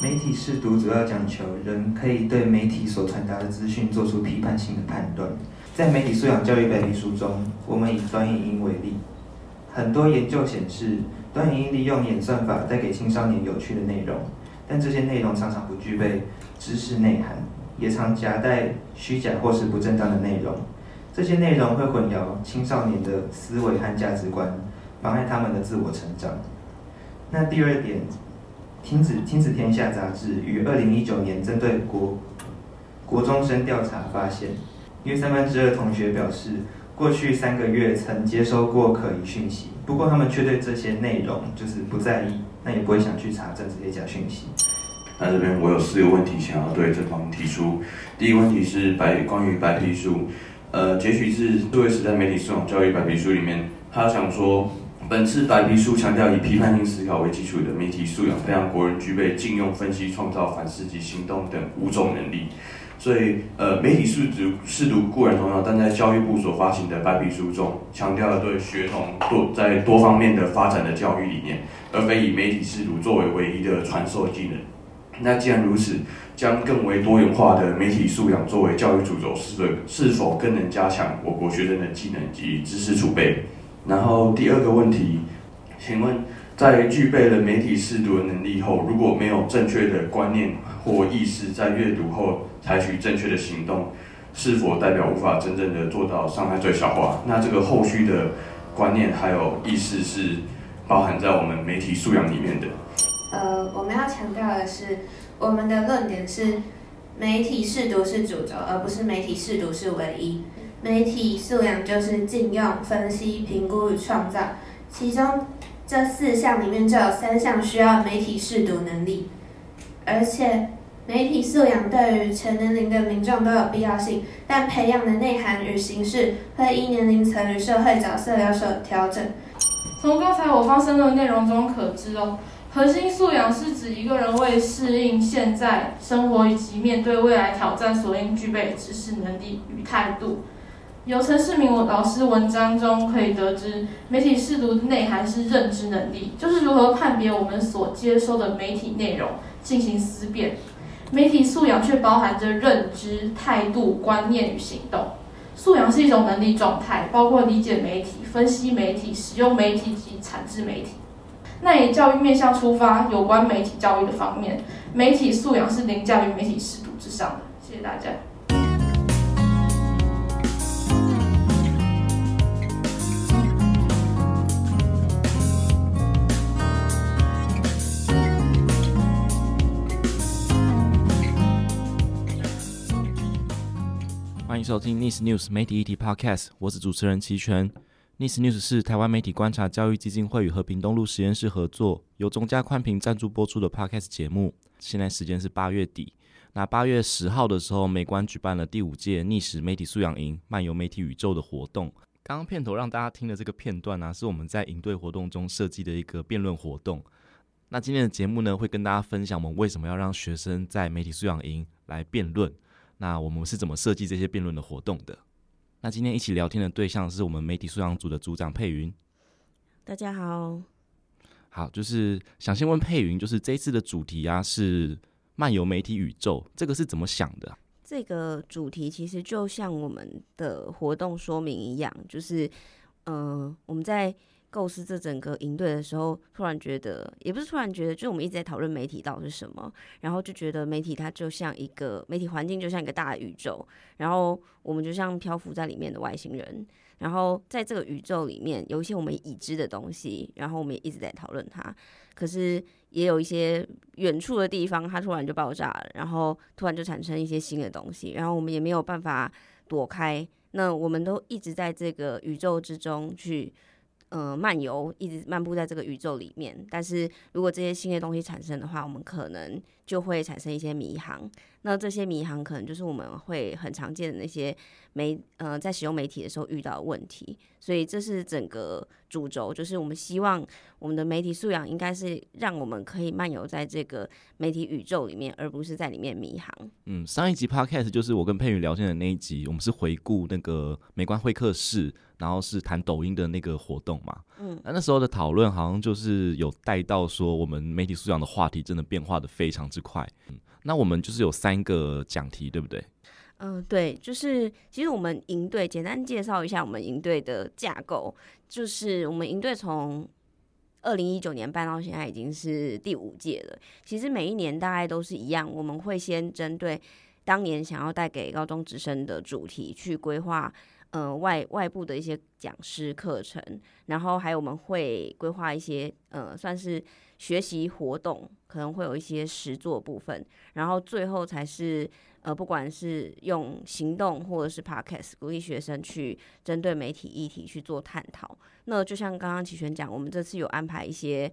媒体试读主要讲求人可以对媒体所传达的资讯做出批判性的判断。在媒体素养教育白皮书中，我们以短影音为例，很多研究显示，短影音利用演算法带给青少年有趣的内容，但这些内容常常不具备知识内涵，也常夹带虚假或是不正当的内容。这些内容会混淆青少年的思维和价值观，妨碍他们的自我成长。那第二点，亲子亲子天下杂志于二零一九年针对国国中生调查发现，约三分之二同学表示，过去三个月曾接收过可疑讯息，不过他们却对这些内容就是不在意，那也不会想去查证这些假讯息。那这边我有四个问题想要对这方提出。第一个问题是白关于白皮书，呃，截取自数位时代媒体素养教育白皮书里面，他想说，本次白皮书强调以批判性思考为基础的媒体素养，培养国人具备禁用、分析、创造、反思及行动等五种能力。所以，呃，媒体识读识读固然重要，但在教育部所发行的白皮书中，强调了对学童多在多方面的发展的教育理念，而非以媒体识读作为唯一的传授技能。那既然如此，将更为多元化的媒体素养作为教育主轴，是否是否更能加强我国学生的技能及知识储备？然后第二个问题，请问，在具备了媒体试读的能力后，如果没有正确的观念或意识，在阅读后采取正确的行动，是否代表无法真正的做到伤害最小化？那这个后续的观念还有意识是包含在我们媒体素养里面的。呃，我们要强调的是，我们的论点是媒体试读是主轴，而不是媒体试读是唯一。媒体素养就是禁用、分析、评估与创造，其中。这四项里面就有三项需要媒体识读能力，而且媒体素养对于全年龄的民众都有必要性，但培养的内涵与形式会依年龄层与社会角色有所调整。从刚才我发声的内容中可知哦，核心素养是指一个人为适应现在生活以及面对未来挑战所应具备的知识能力与态度。由陈世明老师文章中可以得知，媒体识读的内涵是认知能力，就是如何判别我们所接收的媒体内容，进行思辨。媒体素养却包含着认知、态度、观念与行动。素养是一种能力状态，包括理解媒体、分析媒体、使用媒体及产制媒体。那以教育面向出发，有关媒体教育的方面，媒体素养是凌驾于媒体识读之上的。谢谢大家。收听《Nice News》媒体议题 Podcast，我是主持人齐全。《Nice News》是台湾媒体观察教育基金会与和平东路实验室合作，由中嘉宽频赞助播出的 Podcast 节目。现在时间是八月底，那八月十号的时候，美观举办了第五届逆时媒体素养营漫游媒体宇宙的活动。刚刚片头让大家听的这个片段呢、是我们在营队活动中设计的一个辩论活动。那今天的节目呢，会跟大家分享我们为什么要让学生在媒体素养营来辩论。那我们是怎么设计这些辩论的活动的？那今天一起聊天的对象是我们媒体素养组的组长佩云。大家好。好，就是想先问佩云，就是这一次的主题啊是漫游媒体宇宙，这个是怎么想的？这个主题其实就像我们的活动说明一样，就是嗯、呃，我们在。构思这整个营队的时候，突然觉得，也不是突然觉得，就是我们一直在讨论媒体到底是什么，然后就觉得媒体它就像一个媒体环境，就像一个大宇宙，然后我们就像漂浮在里面的外星人，然后在这个宇宙里面有一些我们已知的东西，然后我们也一直在讨论它，可是也有一些远处的地方，它突然就爆炸了，然后突然就产生一些新的东西，然后我们也没有办法躲开，那我们都一直在这个宇宙之中去。呃，漫游一直漫步在这个宇宙里面，但是如果这些新的东西产生的话，我们可能就会产生一些迷航。那这些迷航可能就是我们会很常见的那些媒呃，在使用媒体的时候遇到的问题。所以这是整个主轴，就是我们希望我们的媒体素养应该是让我们可以漫游在这个媒体宇宙里面，而不是在里面迷航。嗯，上一集 Podcast 就是我跟佩云聊天的那一集，我们是回顾那个美观会客室。然后是谈抖音的那个活动嘛。嗯，那那时候的讨论好像就是有带到说，我们媒体素养的话题真的变化的非常之快。嗯，那我们就是有三个讲题，对不对？嗯、呃，对，就是其实我们营队简单介绍一下我们营队的架构，就是我们营队从二零一九年办到现在已经是第五届了。其实每一年大概都是一样，我们会先针对当年想要带给高中职生的主题去规划，呃，外外部的一些讲师课程，然后还有我们会规划一些呃，算是学习活动，可能会有一些实作部分，然后最后才是。呃，不管是用行动或者是 podcast 鼓励学生去针对媒体议题去做探讨。那就像刚刚齐全讲，我们这次有安排一些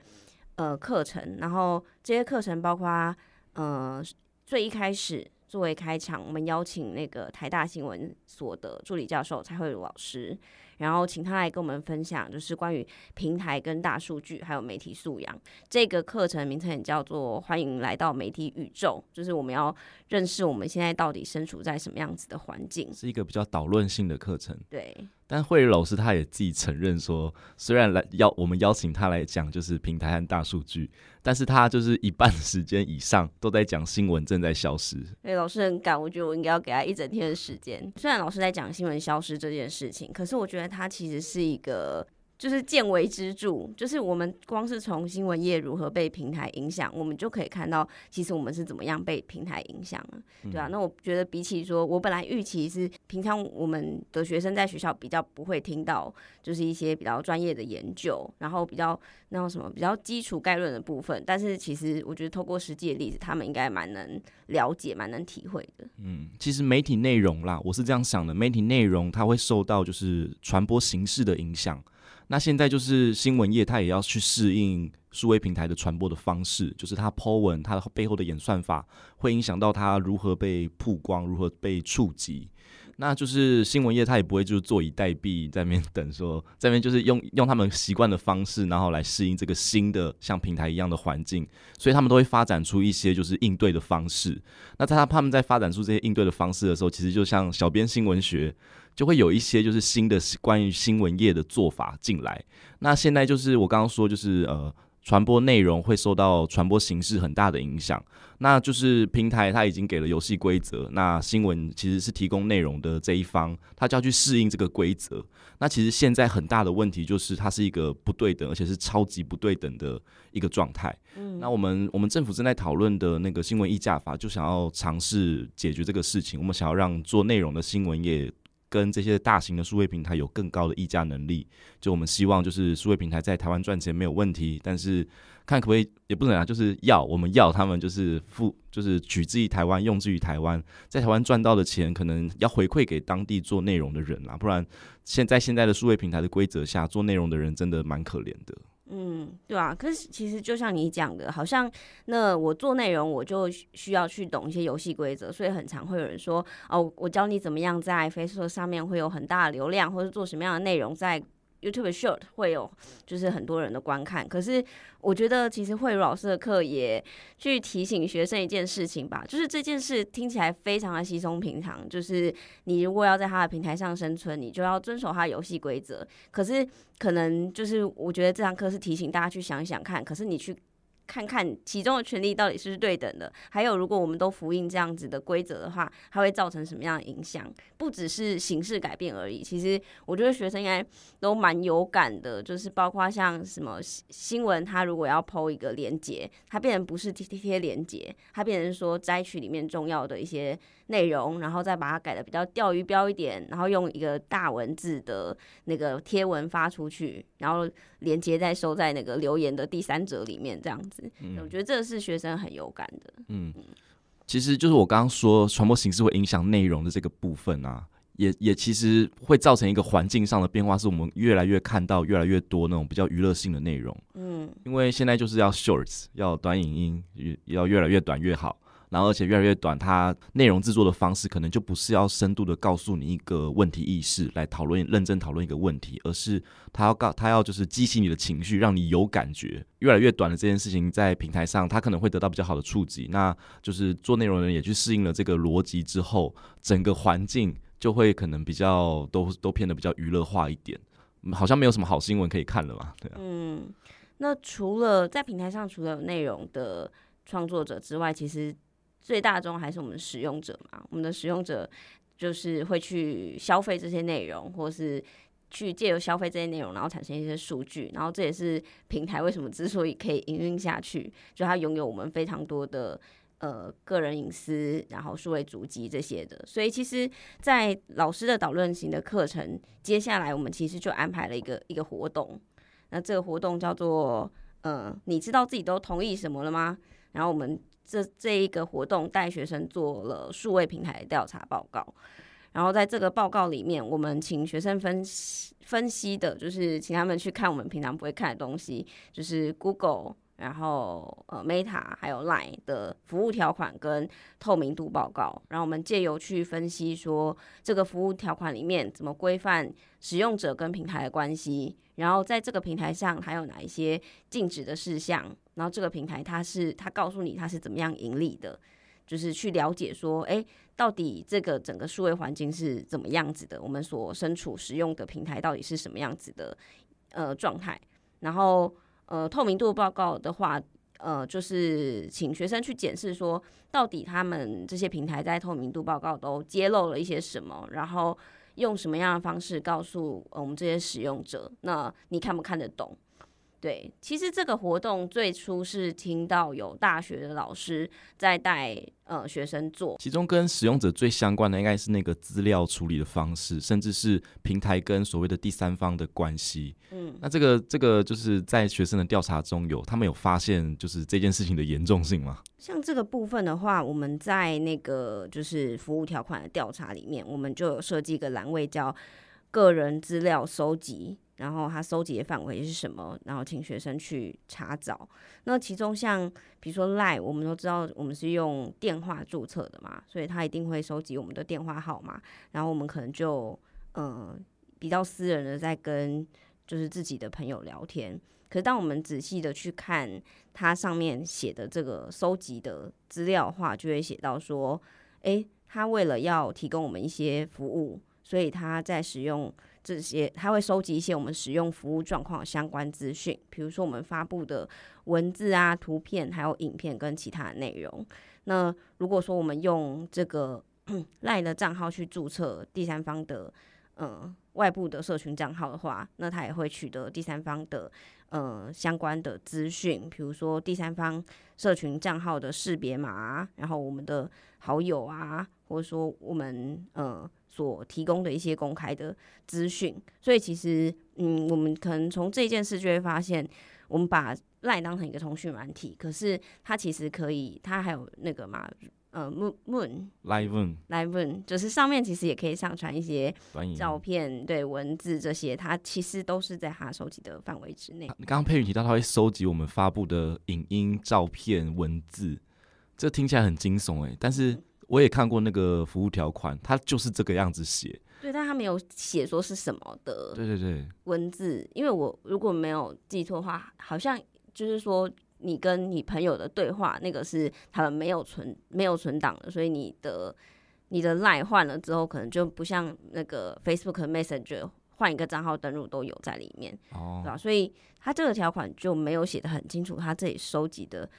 呃课程，然后这些课程包括呃最一开始作为开场，我们邀请那个台大新闻所的助理教授蔡慧茹老师。然后请他来跟我们分享，就是关于平台跟大数据还有媒体素养这个课程名称也叫做“欢迎来到媒体宇宙”，就是我们要认识我们现在到底身处在什么样子的环境，是一个比较导论性的课程。对。但慧宇老师他也自己承认说，虽然来邀我们邀请他来讲就是平台和大数据，但是他就是一半时间以上都在讲新闻正在消失。对，老师很赶，我觉得我应该要给他一整天的时间。虽然老师在讲新闻消失这件事情，可是我觉得他其实是一个。就是见微知著，就是我们光是从新闻业如何被平台影响，我们就可以看到，其实我们是怎么样被平台影响了，对啊，那我觉得比起说，我本来预期是平常我们的学生在学校比较不会听到，就是一些比较专业的研究，然后比较那种什么比较基础概论的部分，但是其实我觉得透过实际的例子，他们应该蛮能了解、蛮能体会的。嗯，其实媒体内容啦，我是这样想的，媒体内容它会受到就是传播形式的影响。那现在就是新闻业，它也要去适应数位平台的传播的方式，就是它 Po 文，它的背后的演算法会影响到它如何被曝光，如何被触及。那就是新闻业，它也不会就是坐以待毙，在那边等说，在那边就是用用他们习惯的方式，然后来适应这个新的像平台一样的环境，所以他们都会发展出一些就是应对的方式。那他他们在发展出这些应对的方式的时候，其实就像小编新闻学。就会有一些就是新的关于新闻业的做法进来。那现在就是我刚刚说，就是呃，传播内容会受到传播形式很大的影响。那就是平台它已经给了游戏规则，那新闻其实是提供内容的这一方，他就要去适应这个规则。那其实现在很大的问题就是它是一个不对等，而且是超级不对等的一个状态。嗯，那我们我们政府正在讨论的那个新闻议价法，就想要尝试解决这个事情。我们想要让做内容的新闻业。跟这些大型的数位平台有更高的议价能力，就我们希望就是数位平台在台湾赚钱没有问题，但是看可不可以也不能啊，就是要我们要他们就是付就是取之于台湾，用之于台湾，在台湾赚到的钱可能要回馈给当地做内容的人啦，不然现在现在的数位平台的规则下做内容的人真的蛮可怜的。嗯，对啊，可是其实就像你讲的，好像那我做内容，我就需要去懂一些游戏规则，所以很常会有人说，哦，我教你怎么样在 Facebook 上面会有很大的流量，或者做什么样的内容在。就特别 Short 会有就是很多人的观看，可是我觉得其实慧茹老师的课也去提醒学生一件事情吧，就是这件事听起来非常的稀松平常，就是你如果要在他的平台上生存，你就要遵守他的游戏规则。可是可能就是我觉得这堂课是提醒大家去想一想看，可是你去。看看其中的权利到底是不是对等的，还有如果我们都复印这样子的规则的话，它会造成什么样的影响？不只是形式改变而已。其实我觉得学生应该都蛮有感的，就是包括像什么新闻，它如果要 po 一个连接，它变成不是贴贴贴连接，它变成说摘取里面重要的一些内容，然后再把它改的比较钓鱼标一点，然后用一个大文字的那个贴文发出去，然后连接再收在那个留言的第三者里面，这样子。嗯，我觉得这是学生很有感的。嗯，其实就是我刚刚说传播形式会影响内容的这个部分啊，也也其实会造成一个环境上的变化，是我们越来越看到越来越多那种比较娱乐性的内容。嗯，因为现在就是要 shorts，要短影音，越要越来越短越好。然后而且越来越短，它内容制作的方式可能就不是要深度的告诉你一个问题意识来讨论、认真讨论一个问题，而是它要告它要就是激起你的情绪，让你有感觉。越来越短的这件事情在平台上，它可能会得到比较好的触及。那就是做内容的人也去适应了这个逻辑之后，整个环境就会可能比较都都偏的比较娱乐化一点，好像没有什么好新闻可以看了嘛，对啊。嗯，那除了在平台上，除了内容的创作者之外，其实最大宗还是我们使用者嘛。我们的使用者就是会去消费这些内容，或是去借由消费这些内容，然后产生一些数据。然后这也是平台为什么之所以可以营运下去，就它拥有我们非常多的呃个人隐私，然后数位足迹这些的。所以其实，在老师的导论型的课程，接下来我们其实就安排了一个一个活动。那这个活动叫做呃，你知道自己都同意什么了吗？然后我们这这一个活动带学生做了数位平台调查报告，然后在这个报告里面，我们请学生分析分析的，就是请他们去看我们平常不会看的东西，就是 Google。然后，呃，Meta 还有 Line 的服务条款跟透明度报告，然后我们借由去分析说，这个服务条款里面怎么规范使用者跟平台的关系，然后在这个平台上还有哪一些禁止的事项，然后这个平台它是它告诉你它是怎么样盈利的，就是去了解说，哎，到底这个整个数位环境是怎么样子的，我们所身处使用的平台到底是什么样子的，呃，状态，然后。呃，透明度报告的话，呃，就是请学生去检视说，到底他们这些平台在透明度报告都揭露了一些什么，然后用什么样的方式告诉我们这些使用者，那你看不看得懂？对，其实这个活动最初是听到有大学的老师在带呃学生做，其中跟使用者最相关的应该是那个资料处理的方式，甚至是平台跟所谓的第三方的关系。嗯，那这个这个就是在学生的调查中有他们有发现就是这件事情的严重性吗？像这个部分的话，我们在那个就是服务条款的调查里面，我们就有设计一个栏位叫个人资料收集。然后他收集的范围是什么？然后请学生去查找。那其中像比如说 Line，我们都知道我们是用电话注册的嘛，所以他一定会收集我们的电话号码。然后我们可能就嗯、呃、比较私人的在跟就是自己的朋友聊天。可是当我们仔细的去看它上面写的这个收集的资料的话，就会写到说，诶，他为了要提供我们一些服务，所以他在使用。这些他会收集一些我们使用服务状况相关资讯，比如说我们发布的文字啊、图片，还有影片跟其他的内容。那如果说我们用这个 LINE 的账号去注册第三方的嗯外部的社群账号的话，那他也会取得第三方的呃相关的资讯，比如说第三方社群账号的识别码，然后我们的好友啊，或者说我们呃。所提供的一些公开的资讯，所以其实，嗯，我们可能从这件事就会发现，我们把 LINE 当成一个通讯软体，可是它其实可以，它还有那个嘛，呃，Moon Live Moon Live Moon，就是上面其实也可以上传一些照片、对文字这些，它其实都是在它收集的范围之内。刚刚佩宇提到，他会收集我们发布的影音、照片、文字，这听起来很惊悚哎，但是。嗯我也看过那个服务条款，它就是这个样子写。对，但他没有写说是什么的。对对对。文字，因为我如果没有记错的话，好像就是说你跟你朋友的对话，那个是他们没有存没有存档的，所以你的你的 LINE 换了之后，可能就不像那个 Facebook Messenger 换一个账号登录都有在里面，哦，对吧？所以他这个条款就没有写的很清楚，他这里收集的。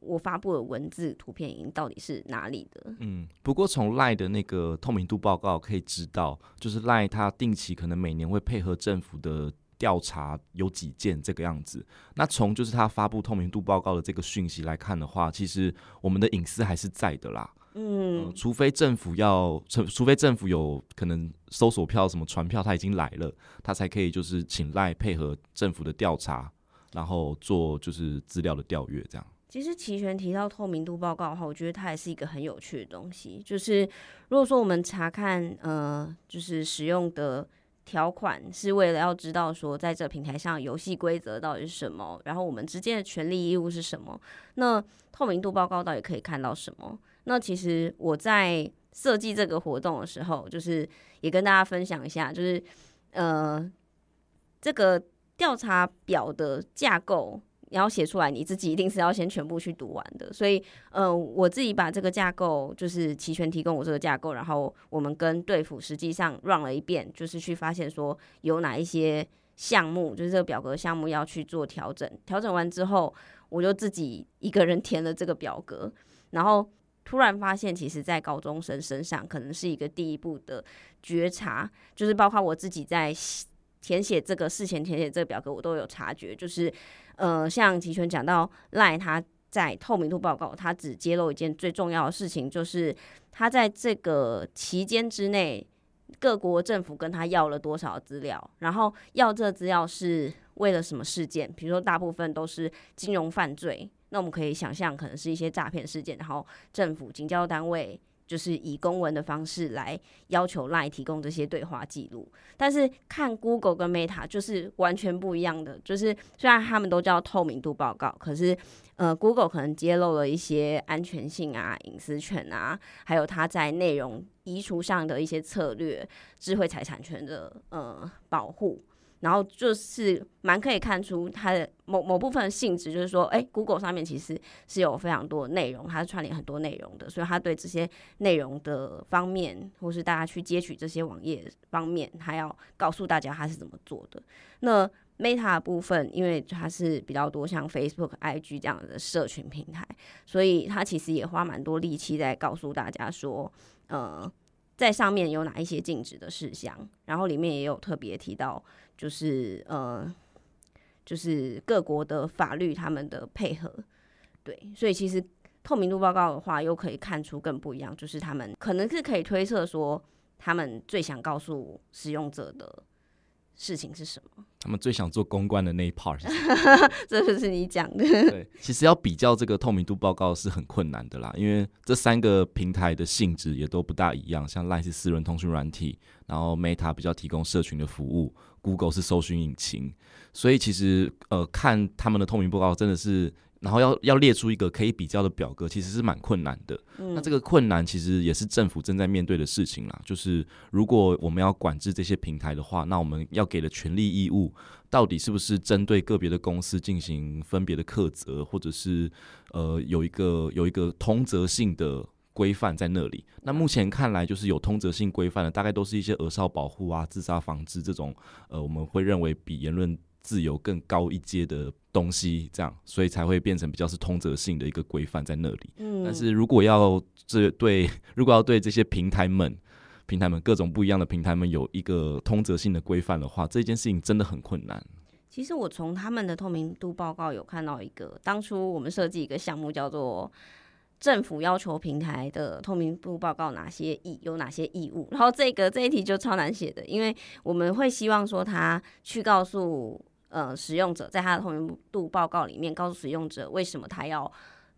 我发布的文字、图片、已经到底是哪里的？嗯，不过从 LINE 的那个透明度报告可以知道，就是 LINE 它定期可能每年会配合政府的调查有几件这个样子。那从就是他发布透明度报告的这个讯息来看的话，其实我们的隐私还是在的啦。嗯，呃、除非政府要，除除非政府有可能搜索票什么传票，他已经来了，他才可以就是请 LINE 配合政府的调查，然后做就是资料的调阅这样。其实齐全提到透明度报告的话，我觉得它也是一个很有趣的东西。就是如果说我们查看，呃，就是使用的条款是为了要知道说，在这平台上游戏规则到底是什么，然后我们之间的权利义务是什么，那透明度报告到底可以看到什么？那其实我在设计这个活动的时候，就是也跟大家分享一下，就是呃，这个调查表的架构。你要写出来，你自己一定是要先全部去读完的。所以，呃，我自己把这个架构，就是齐全提供我这个架构，然后我们跟队辅实际上 run 了一遍，就是去发现说有哪一些项目，就是这个表格项目要去做调整。调整完之后，我就自己一个人填了这个表格，然后突然发现，其实在高中生身上可能是一个第一步的觉察，就是包括我自己在填写这个事前填写这个表格，我都有察觉，就是。呃，像齐全讲到赖他在透明度报告，他只揭露一件最重要的事情，就是他在这个期间之内，各国政府跟他要了多少资料，然后要这资料是为了什么事件？比如说大部分都是金融犯罪，那我们可以想象可能是一些诈骗事件，然后政府警教单位。就是以公文的方式来要求 LINE 提供这些对话记录，但是看 Google 跟 Meta 就是完全不一样的。就是虽然他们都叫透明度报告，可是呃，Google 可能揭露了一些安全性啊、隐私权啊，还有它在内容移除上的一些策略、智慧财产权的呃保护。然后就是蛮可以看出它的某某部分性质，就是说，哎，Google 上面其实是有非常多内容，它是串联很多内容的，所以它对这些内容的方面，或是大家去接取这些网页方面，它要告诉大家它是怎么做的。那 Meta 部分，因为它是比较多像 Facebook、IG 这样的社群平台，所以它其实也花蛮多力气在告诉大家说，呃，在上面有哪一些禁止的事项，然后里面也有特别提到。就是呃，就是各国的法律他们的配合，对，所以其实透明度报告的话，又可以看出更不一样，就是他们可能是可以推测说，他们最想告诉使用者的事情是什么？他们最想做公关的那一 part？这就是你讲的。对，其实要比较这个透明度报告是很困难的啦，因为这三个平台的性质也都不大一样。像 LINE 是私人通讯软体，然后 Meta 比较提供社群的服务，Google 是搜寻引擎，所以其实呃，看他们的透明报告真的是。然后要要列出一个可以比较的表格，其实是蛮困难的。嗯。那这个困难其实也是政府正在面对的事情啦。就是如果我们要管制这些平台的话，那我们要给的权利义务，到底是不是针对个别的公司进行分别的苛责，或者是呃有一个有一个通则性的规范在那里？那目前看来，就是有通则性规范的，大概都是一些儿少保护啊、自杀防治这种，呃，我们会认为比言论自由更高一阶的东西，这样，所以才会变成比较是通则性的一个规范在那里。嗯，但是如果要这对，如果要对这些平台们、平台们各种不一样的平台们有一个通则性的规范的话，这件事情真的很困难。其实我从他们的透明度报告有看到一个，当初我们设计一个项目叫做。政府要求平台的透明度报告哪些义有哪些义务？然后这个这一题就超难写的，因为我们会希望说他去告诉呃使用者，在他的透明度报告里面告诉使用者为什么他要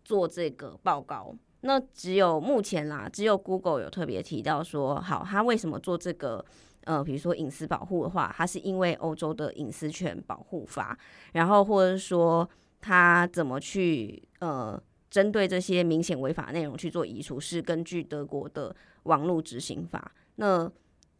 做这个报告。那只有目前啦，只有 Google 有特别提到说，好，他为什么做这个？呃，比如说隐私保护的话，他是因为欧洲的隐私权保护法，然后或者说他怎么去呃。针对这些明显违法内容去做移除，是根据德国的网络执行法。那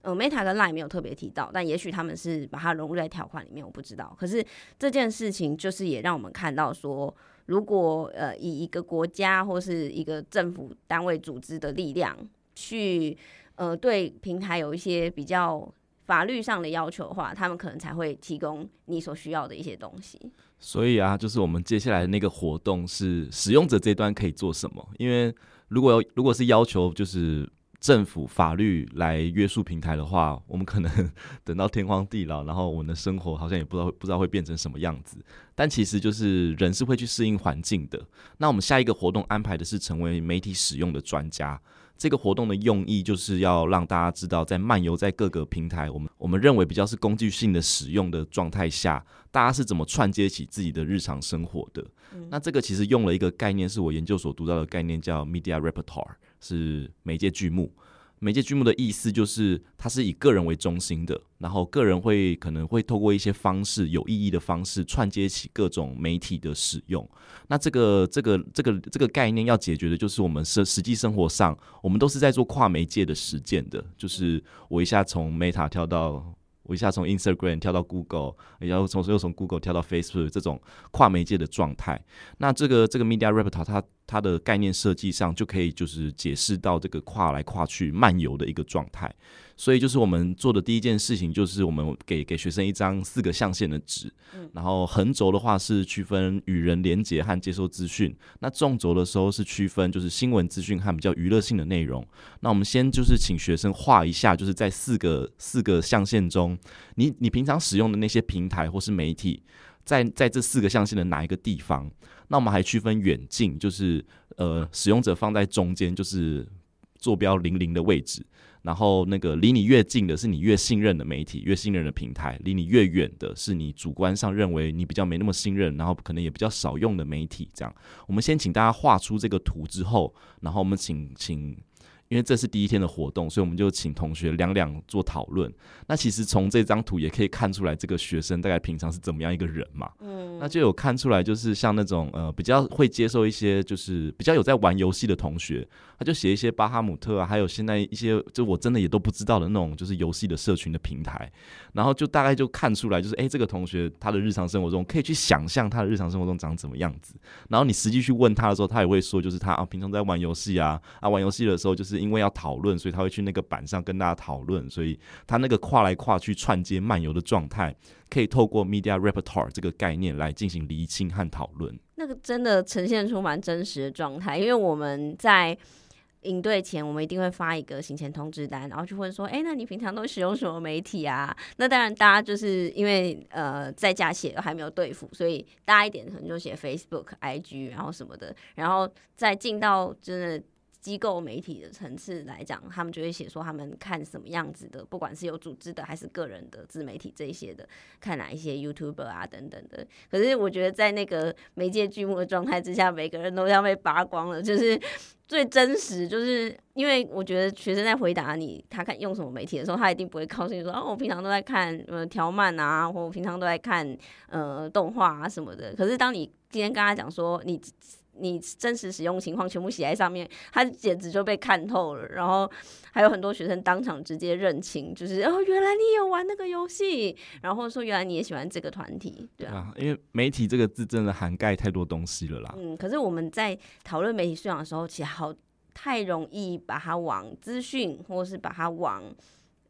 呃，Meta 跟 Line 没有特别提到，但也许他们是把它融入在条款里面，我不知道。可是这件事情就是也让我们看到说，如果呃以一个国家或是一个政府单位组织的力量去呃对平台有一些比较法律上的要求的话，他们可能才会提供你所需要的一些东西。所以啊，就是我们接下来的那个活动是使用者这端可以做什么？因为如果如果是要求就是政府法律来约束平台的话，我们可能 等到天荒地老，然后我们的生活好像也不知道不知道会变成什么样子。但其实就是人是会去适应环境的。那我们下一个活动安排的是成为媒体使用的专家。这个活动的用意就是要让大家知道，在漫游在各个平台，我们我们认为比较是工具性的使用的状态下，大家是怎么串接起自己的日常生活的。嗯。那这个其实用了一个概念，是我研究所读到的概念，叫 media repertoire，是媒介剧目。媒介剧目的意思就是，它是以个人为中心的，然后个人会可能会透过一些方式，有意义的方式串接起各种媒体的使用。那这个这个这个这个概念要解决的就是我们实实际生活上，我们都是在做跨媒介的实践的。就是我一下从 Meta 跳到我一下从 Instagram 跳到 Google，然后从又从 Google 跳到 Facebook 这种跨媒介的状态。那这个这个 Media report，它它的概念设计上就可以就是解释到这个跨来跨去漫游的一个状态。所以就是我们做的第一件事情，就是我们给给学生一张四个象限的纸，然后横轴的话是区分与人连结和接收资讯，那纵轴的时候是区分就是新闻资讯和比较娱乐性的内容。那我们先就是请学生画一下，就是在四个四个象限中，你你平常使用的那些平台或是媒体，在在这四个象限的哪一个地方？那我们还区分远近，就是呃使用者放在中间，就是坐标零零的位置。然后那个离你越近的是你越信任的媒体，越信任的平台；离你越远的是你主观上认为你比较没那么信任，然后可能也比较少用的媒体。这样，我们先请大家画出这个图之后，然后我们请请。因为这是第一天的活动，所以我们就请同学两两做讨论。那其实从这张图也可以看出来，这个学生大概平常是怎么样一个人嘛。嗯，那就有看出来，就是像那种呃比较会接受一些，就是比较有在玩游戏的同学，他就写一些巴哈姆特啊，还有现在一些就我真的也都不知道的那种，就是游戏的社群的平台。然后就大概就看出来，就是哎，这个同学他的日常生活中可以去想象他的日常生活中长怎么样子。然后你实际去问他的时候，他也会说，就是他啊平常在玩游戏啊啊玩游戏的时候就是。因为要讨论，所以他会去那个板上跟大家讨论，所以他那个跨来跨去串接漫游的状态，可以透过 media repertoire 这个概念来进行厘清和讨论。那个真的呈现出蛮真实的状态，因为我们在营队前，我们一定会发一个行前通知单，然后就问说：“哎，那你平常都使用什么媒体啊？”那当然，大家就是因为呃在家写还没有对付，所以大一点可能就写 Facebook、IG，然后什么的，然后再进到真的。机构媒体的层次来讲，他们就会写说他们看什么样子的，不管是有组织的还是个人的自媒体这一些的，看哪一些 YouTuber 啊等等的。可是我觉得在那个媒介剧目的状态之下，每个人都要被扒光了，就是 最真实。就是因为我觉得学生在回答你他看用什么媒体的时候，他一定不会告诉你说哦，我平常都在看呃条漫啊，或我平常都在看呃动画啊什么的。可是当你今天跟他讲说你。你真实使用情况全部写在上面，他简直就被看透了。然后还有很多学生当场直接认清，就是哦，原来你有玩那个游戏，然后说原来你也喜欢这个团体，对啊。因为媒体这个字真的涵盖太多东西了啦。嗯，可是我们在讨论媒体素养的时候，其实好太容易把它往资讯，或是把它往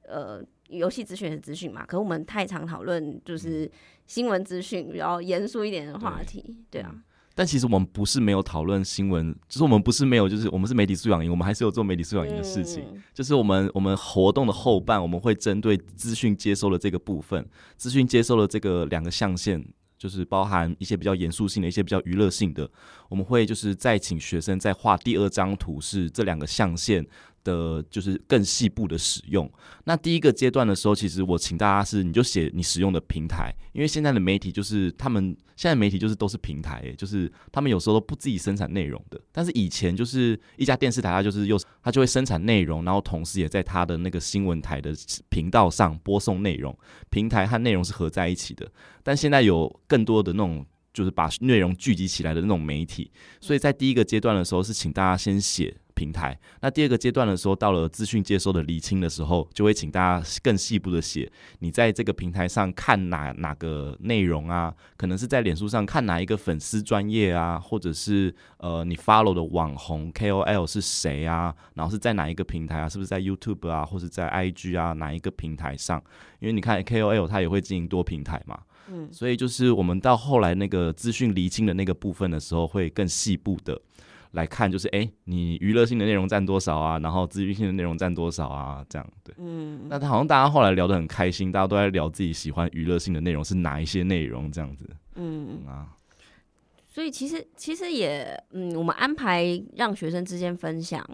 呃游戏资讯的资讯嘛。可是我们太常讨论就是新闻资讯比较严肃一点的话题，对，对啊。但其实我们不是没有讨论新闻，就是我们不是没有，就是我们是媒体素养营，我们还是有做媒体素养营的事情。嗯、就是我们我们活动的后半，我们会针对资讯接收的这个部分，资讯接收的这个两个象限，就是包含一些比较严肃性的一些比较娱乐性的，我们会就是再请学生再画第二张图，是这两个象限。的就是更细部的使用。那第一个阶段的时候，其实我请大家是，你就写你使用的平台，因为现在的媒体就是他们现在媒体就是都是平台，就是他们有时候都不自己生产内容的。但是以前就是一家电视台，它就是又它就会生产内容，然后同时也在它的那个新闻台的频道上播送内容，平台和内容是合在一起的。但现在有更多的那种就是把内容聚集起来的那种媒体，所以在第一个阶段的时候是请大家先写。平台。那第二个阶段的时候，到了资讯接收的厘清的时候，就会请大家更细部的写，你在这个平台上看哪哪个内容啊？可能是在脸书上看哪一个粉丝专业啊，或者是呃你 follow 的网红 KOL 是谁啊？然后是在哪一个平台啊？是不是在 YouTube 啊，或者在 IG 啊？哪一个平台上？因为你看 KOL 他也会经营多平台嘛，嗯，所以就是我们到后来那个资讯厘清的那个部分的时候，会更细部的。来看就是哎，你娱乐性的内容占多少啊？然后资讯性的内容占多少啊？这样对。嗯。那好像大家后来聊得很开心，大家都在聊自己喜欢娱乐性的内容是哪一些内容这样子。嗯，嗯啊。所以其实其实也嗯，我们安排让学生之间分享，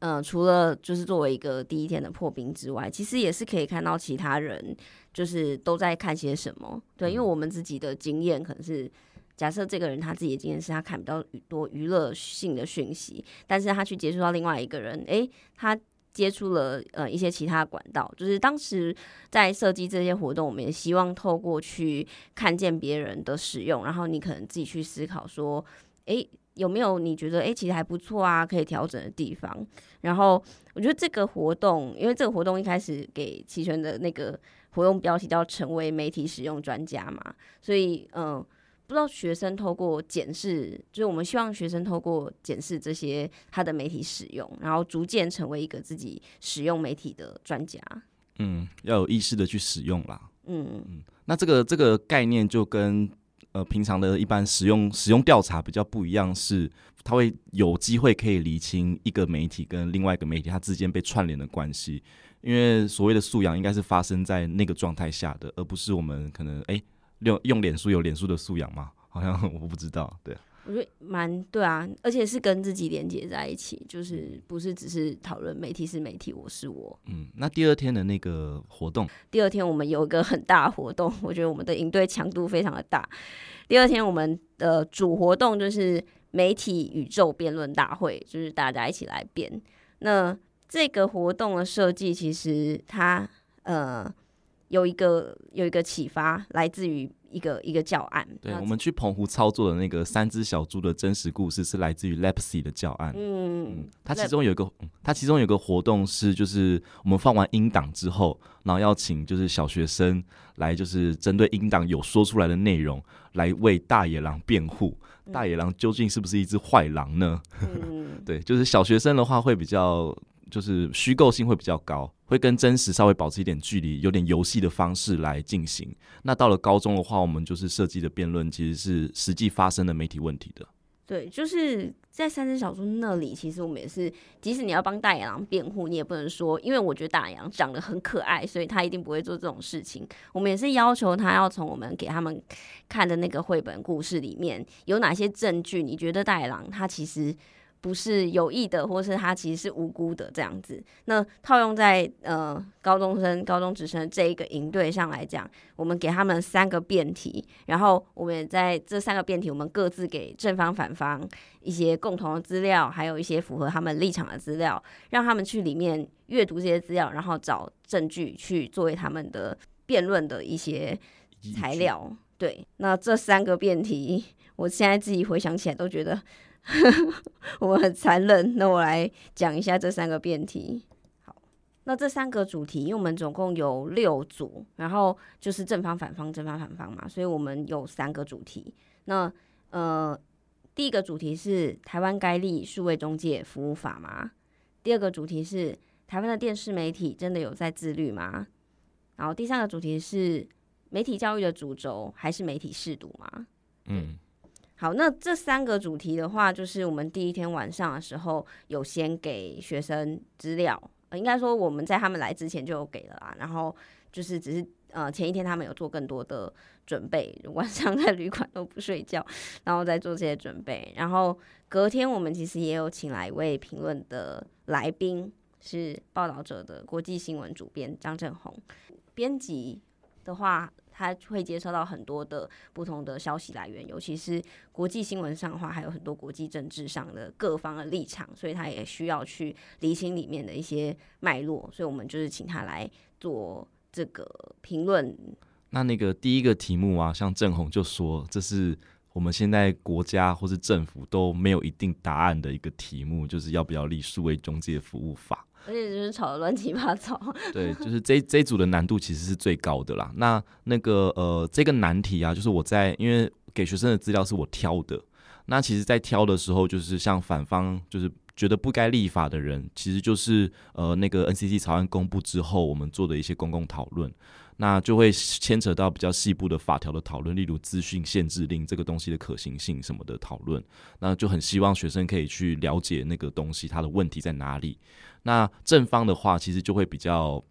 呃，除了就是作为一个第一天的破冰之外，其实也是可以看到其他人就是都在看些什么。对，因为我们自己的经验可能是。假设这个人他自己的经验是他看比较多娱乐性的讯息，但是他去接触到另外一个人，诶，他接触了呃一些其他管道，就是当时在设计这些活动，我们也希望透过去看见别人的使用，然后你可能自己去思考说，诶，有没有你觉得哎、欸，其实还不错啊，可以调整的地方？然后我觉得这个活动，因为这个活动一开始给齐全的那个活动标题叫“成为媒体使用专家”嘛，所以嗯、不知道学生透过检视，就是我们希望学生透过检视这些他的媒体使用，然后逐渐成为一个自己使用媒体的专家。嗯，要有意识的去使用啦。嗯嗯，那这个这个概念就跟。呃，平常的一般使用使用调查比较不一样，是它会有机会可以厘清一个媒体跟另外一个媒体它之间被串联的关系，因为所谓的素养应该是发生在那个状态下的，而不是我们可能哎用用脸书有脸书的素养吗？好像我不知道，对。我觉得蛮对啊，而且是跟自己连接在一起，就是不是只是讨论媒体是媒体，我是我。嗯，那第二天的那个活动，第二天我们有一个很大的活动，我觉得我们的应对强度非常的大。第二天我们的主活动就是媒体宇宙辩论大会，就是大家一起来辩。那这个活动的设计其实它呃有一个有一个启发，来自于。一个一个教案，对，我们去澎湖操作的那个三只小猪的真实故事是来自于 Lepsy 的教案。嗯，它其中有一个，它其中有一个活动是，就是我们放完音档之后，然后要请就是小学生来，就是针对音档有说出来的内容来为大野狼辩护。大野狼究竟是不是一只坏狼呢？嗯，对，就是小学生的话会比较。就是虚构性会比较高，会跟真实稍微保持一点距离，有点游戏的方式来进行。那到了高中的话，我们就是设计的辩论，其实是实际发生的媒体问题的。对，就是在三只小猪那里，其实我们也是，即使你要帮大野狼辩护，你也不能说，因为我觉得大野狼长得很可爱，所以他一定不会做这种事情。我们也是要求他要从我们给他们看的那个绘本故事里面有哪些证据，你觉得大野狼他其实。不是有意的，或是他其实是无辜的这样子。那套用在呃高中生、高中职生这一个营队上来讲，我们给他们三个辩题，然后我们也在这三个辩题，我们各自给正方、反方一些共同的资料，还有一些符合他们立场的资料，让他们去里面阅读这些资料，然后找证据去作为他们的辩论的一些材料。对，那这三个辩题，我现在自己回想起来都觉得。我们很残忍，那我来讲一下这三个辩题。好，那这三个主题，因为我们总共有六组，然后就是正方、反方、正方、反方嘛，所以我们有三个主题。那呃，第一个主题是台湾该立数位中介服务法吗？第二个主题是台湾的电视媒体真的有在自律吗？然后第三个主题是媒体教育的主轴还是媒体试读吗？嗯。好，那这三个主题的话，就是我们第一天晚上的时候有先给学生资料，呃，应该说我们在他们来之前就有给了啦。然后就是只是呃前一天他们有做更多的准备，晚上在旅馆都不睡觉，然后再做这些准备。然后隔天我们其实也有请来一位评论的来宾，是报道者的国际新闻主编张正宏，编辑的话。他会接收到很多的不同的消息来源，尤其是国际新闻上的话，还有很多国际政治上的各方的立场，所以他也需要去厘清里面的一些脉络。所以我们就是请他来做这个评论。那那个第一个题目啊，像郑红就说，这是我们现在国家或是政府都没有一定答案的一个题目，就是要不要立数位中介服务法。而且就是吵得乱七八糟。对，就是这这组的难度其实是最高的啦。那那个呃，这个难题啊，就是我在因为给学生的资料是我挑的。那其实，在挑的时候，就是像反方就是觉得不该立法的人，其实就是呃那个 NCC 草案公布之后，我们做的一些公共讨论。那就会牵扯到比较细部的法条的讨论，例如资讯限制令这个东西的可行性什么的讨论。那就很希望学生可以去了解那个东西它的问题在哪里。那正方的话，其实就会比较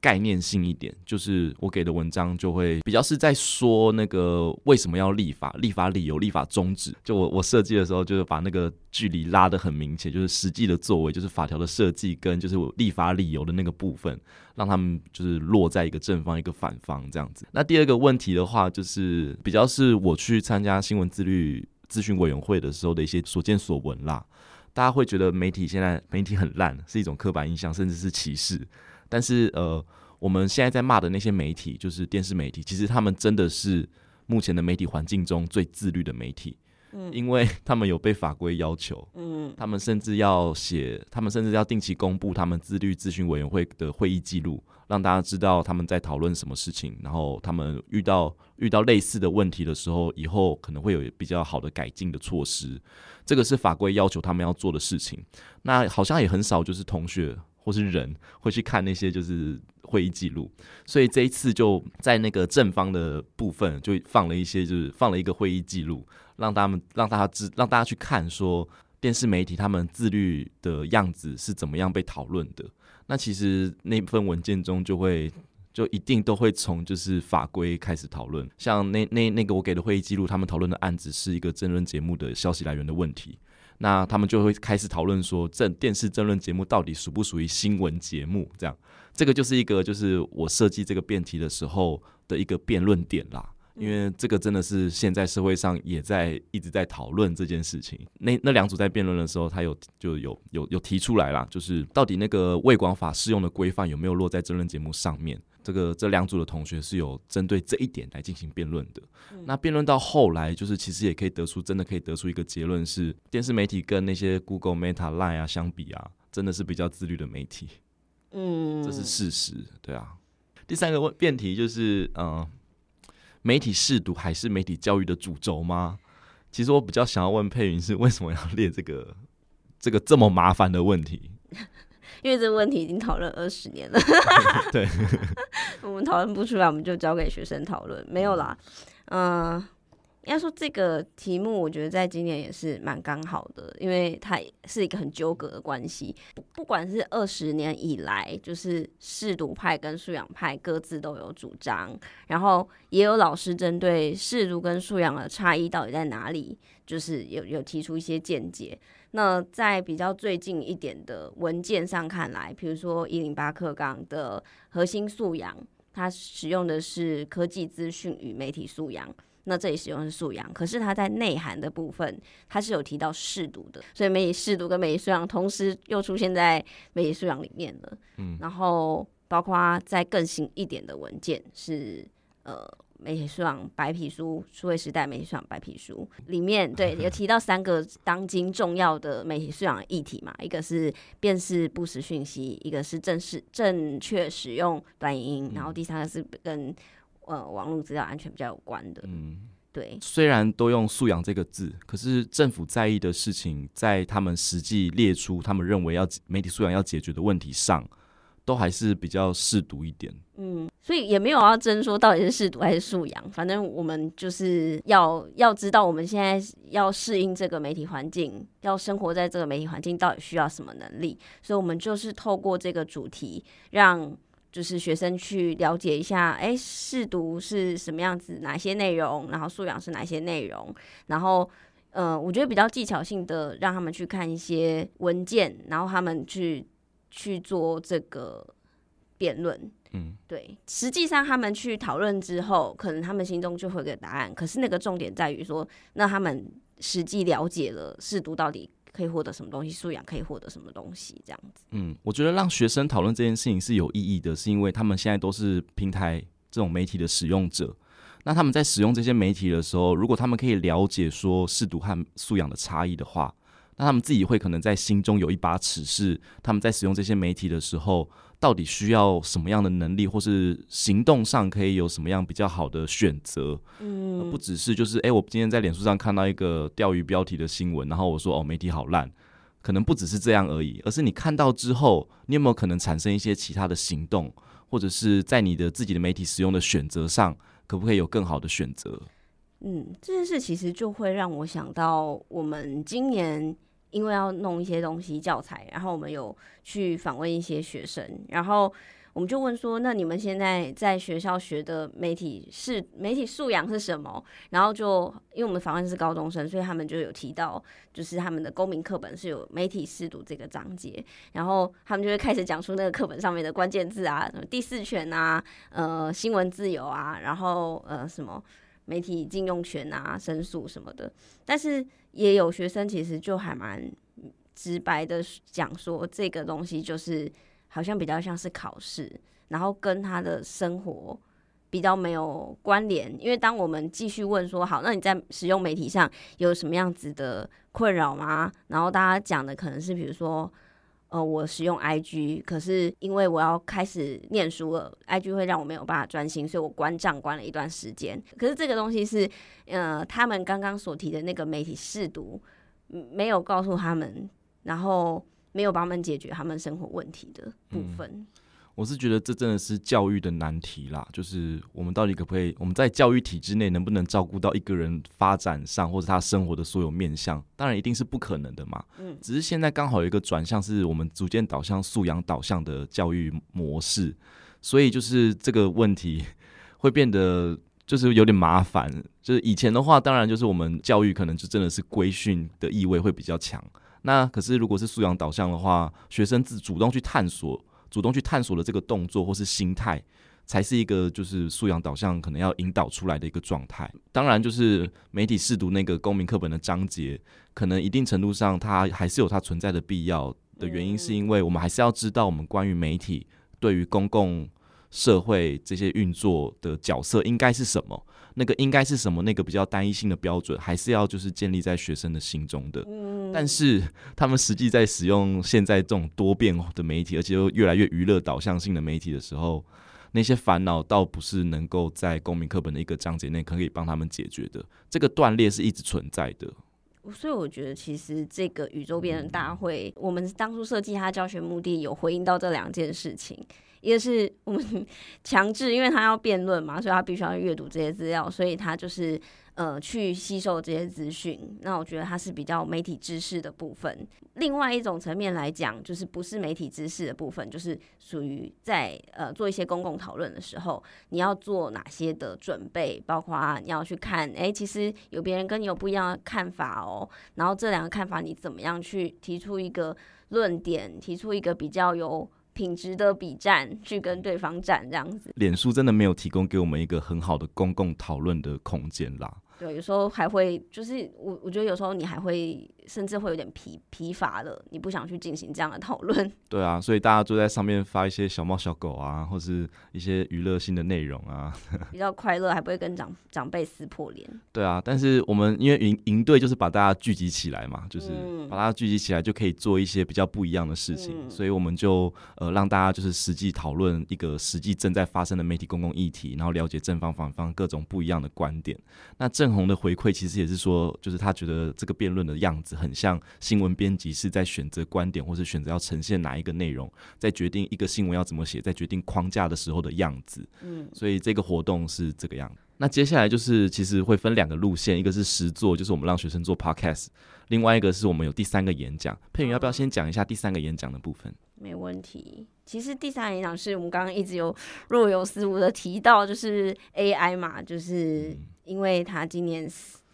概念性一点，就是我给的文章就会比较是在说那个为什么要立法、立法理由、立法宗旨。就我我设计的时候，就是把那个距离拉得很明显，就是实际的作为，就是法条的设计跟就是我立法理由的那个部分，让他们就是落在一个正方一个反方这样子。那第二个问题的话，就是比较是我去参加新闻自律咨询委员会的时候的一些所见所闻啦。大家会觉得媒体现在媒体很烂，是一种刻板印象，甚至是歧视。但是呃，我们现在在骂的那些媒体，就是电视媒体，其实他们真的是目前的媒体环境中最自律的媒体。嗯，因为他们有被法规要求，嗯，他们甚至要写，他们甚至要定期公布他们自律咨询委员会的会议记录，让大家知道他们在讨论什么事情，然后他们遇到遇到类似的问题的时候，以后可能会有比较好的改进的措施。这个是法规要求他们要做的事情。那好像也很少，就是同学或是人会去看那些就是会议记录，所以这一次就在那个正方的部分就放了一些，就是放了一个会议记录。让他们让大家知，让大家去看说电视媒体他们自律的样子是怎么样被讨论的。那其实那份文件中就会就一定都会从就是法规开始讨论。像那那那个我给的会议记录，他们讨论的案子是一个争论节目的消息来源的问题。那他们就会开始讨论说，这电视争论节目到底属不属于新闻节目？这样，这个就是一个就是我设计这个辩题的时候的一个辩论点啦。因为这个真的是现在社会上也在一直在讨论这件事情。那那两组在辩论的时候，他有就有有有提出来啦，就是到底那个卫广法适用的规范有没有落在争论节目上面？这个这两组的同学是有针对这一点来进行辩论的。嗯、那辩论到后来，就是其实也可以得出真的可以得出一个结论是，电视媒体跟那些 Google、Meta、Line 啊相比啊，真的是比较自律的媒体。嗯，这是事实。对啊。第三个问辩题就是嗯。呃媒体试读还是媒体教育的主轴吗？其实我比较想要问佩云是为什么要列这个这个这么麻烦的问题？因为这个问题已经讨论二十年了。对，我们讨论不出来，我们就交给学生讨论。没有啦，嗯、呃。应该说这个题目，我觉得在今年也是蛮刚好的，因为它是一个很纠葛的关系。不管是二十年以来，就是识读派跟素养派各自都有主张，然后也有老师针对识读跟素养的差异到底在哪里，就是有有提出一些见解。那在比较最近一点的文件上看来，比如说一零八课纲的核心素养，它使用的是科技资讯与媒体素养。那这里使用的是素养，可是它在内涵的部分，它是有提到适读的，所以媒体识读跟媒体素养同时又出现在媒体素养里面了。嗯，然后包括再更新一点的文件是呃媒体素养白皮书，数位时代媒体素养白皮书里面，对，有提到三个当今重要的媒体素养议题嘛，一个是辨识不实讯息，一个是正式正确使用短影音，然后第三个是跟呃，网络资料安全比较有关的，嗯，对。虽然都用“素养”这个字，可是政府在意的事情，在他们实际列出他们认为要媒体素养要解决的问题上，都还是比较识读一点。嗯，所以也没有要争说到底是识读还是素养，反正我们就是要要知道我们现在要适应这个媒体环境，要生活在这个媒体环境，到底需要什么能力。所以，我们就是透过这个主题让。就是学生去了解一下，哎，试读是什么样子，哪些内容，然后素养是哪些内容，然后，呃，我觉得比较技巧性的，让他们去看一些文件，然后他们去去做这个辩论，嗯，对，实际上他们去讨论之后，可能他们心中就会有个答案，可是那个重点在于说，那他们实际了解了试读到底。可以获得什么东西？素养可以获得什么东西？这样子。嗯，我觉得让学生讨论这件事情是有意义的，是因为他们现在都是平台这种媒体的使用者。那他们在使用这些媒体的时候，如果他们可以了解说识读和素养的差异的话，那他们自己会可能在心中有一把尺，是他们在使用这些媒体的时候。到底需要什么样的能力，或是行动上可以有什么样比较好的选择？嗯，不只是就是，哎、欸，我今天在脸书上看到一个钓鱼标题的新闻，然后我说，哦，媒体好烂，可能不只是这样而已，而是你看到之后，你有没有可能产生一些其他的行动，或者是在你的自己的媒体使用的选择上，可不可以有更好的选择？嗯，这件事其实就会让我想到我们今年。因为要弄一些东西教材，然后我们有去访问一些学生，然后我们就问说：“那你们现在在学校学的媒体是媒体素养是什么？”然后就因为我们访问是高中生，所以他们就有提到，就是他们的公民课本是有媒体识读这个章节，然后他们就会开始讲出那个课本上面的关键字啊，什么第四权啊，呃，新闻自由啊，然后呃，什么媒体禁用权啊，申诉什么的，但是。也有学生其实就还蛮直白的讲说，这个东西就是好像比较像是考试，然后跟他的生活比较没有关联，因为当我们继续问说好，那你在使用媒体上有什么样子的困扰吗？然后大家讲的可能是比如说，呃，我使用 IG，可是因为我要开始念书了，IG 会让我没有办法专心，所以我关账关了一段时间。可是这个东西是，呃，他们刚刚所提的那个媒体试读，没有告诉他们，然后没有帮他们解决他们生活问题的部分。嗯我是觉得这真的是教育的难题啦，就是我们到底可不可以，我们在教育体制内能不能照顾到一个人发展上或者他生活的所有面向？当然一定是不可能的嘛。嗯，只是现在刚好有一个转向，是我们逐渐导向素养导向的教育模式，所以就是这个问题会变得就是有点麻烦。就是以前的话，当然就是我们教育可能就真的是规训的意味会比较强。那可是如果是素养导向的话，学生自主动去探索。主动去探索的这个动作或是心态，才是一个就是素养导向可能要引导出来的一个状态。当然，就是媒体试读那个公民课本的章节，可能一定程度上它还是有它存在的必要的原因，是因为我们还是要知道我们关于媒体对于公共社会这些运作的角色应该是什么。那个应该是什么？那个比较单一性的标准，还是要就是建立在学生的心中的。但是他们实际在使用现在这种多变的媒体，而且又越来越娱乐导向性的媒体的时候，那些烦恼倒不是能够在公民课本的一个章节内可以帮他们解决的。这个断裂是一直存在的。所以我觉得，其实这个宇宙辩论大会，我们当初设计它教学目的，有回应到这两件事情。一个是我们 强制，因为他要辩论嘛，所以他必须要阅读这些资料，所以他就是呃去吸收这些资讯。那我觉得他是比较媒体知识的部分。另外一种层面来讲，就是不是媒体知识的部分，就是属于在呃做一些公共讨论的时候，你要做哪些的准备，包括你要去看，哎，其实有别人跟你有不一样的看法哦，然后这两个看法你怎么样去提出一个论点，提出一个比较有。品质的比战，去跟对方战这样子。脸书真的没有提供给我们一个很好的公共讨论的空间啦。对，有时候还会就是我，我觉得有时候你还会。甚至会有点疲疲乏了，你不想去进行这样的讨论。对啊，所以大家就在上面发一些小猫小狗啊，或是一些娱乐性的内容啊，比较快乐，还不会跟长长辈撕破脸。对啊，但是我们因为营营队就是把大家聚集起来嘛，就是把大家聚集起来就可以做一些比较不一样的事情，嗯、所以我们就呃让大家就是实际讨论一个实际正在发生的媒体公共议题，然后了解正方反方各种不一样的观点。那郑红的回馈其实也是说，就是他觉得这个辩论的样子。很像新闻编辑是在选择观点，或是选择要呈现哪一个内容，在决定一个新闻要怎么写，在决定框架的时候的样子。嗯，所以这个活动是这个样子。那接下来就是其实会分两个路线，一个是实作，就是我们让学生做 podcast；另外一个是我们有第三个演讲。佩云要不要先讲一下第三个演讲的部分？没问题。其实第三个演讲是我们刚刚一直有若有似无的提到，就是 AI 嘛，就是因为它今年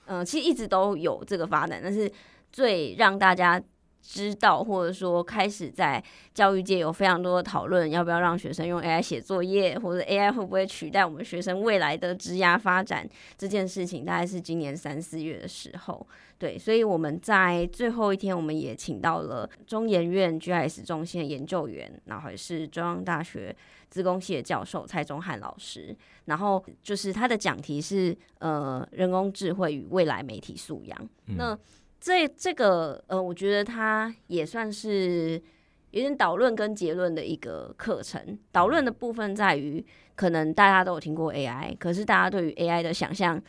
嗯、呃，其实一直都有这个发展，但是。最让大家知道，或者说开始在教育界有非常多的讨论，要不要让学生用 AI 写作业，或者 AI 会不会取代我们学生未来的职涯发展这件事情，大概是今年三四月的时候。对，所以我们在最后一天，我们也请到了中研院 GIS 中心的研究员，然后也是中央大学资工系的教授蔡宗汉老师，然后就是他的讲题是呃人工智慧与未来媒体素养。嗯、那这这个呃，我觉得它也算是有点导论跟结论的一个课程。导论的部分在于，可能大家都有听过 AI，可是大家对于 AI 的想象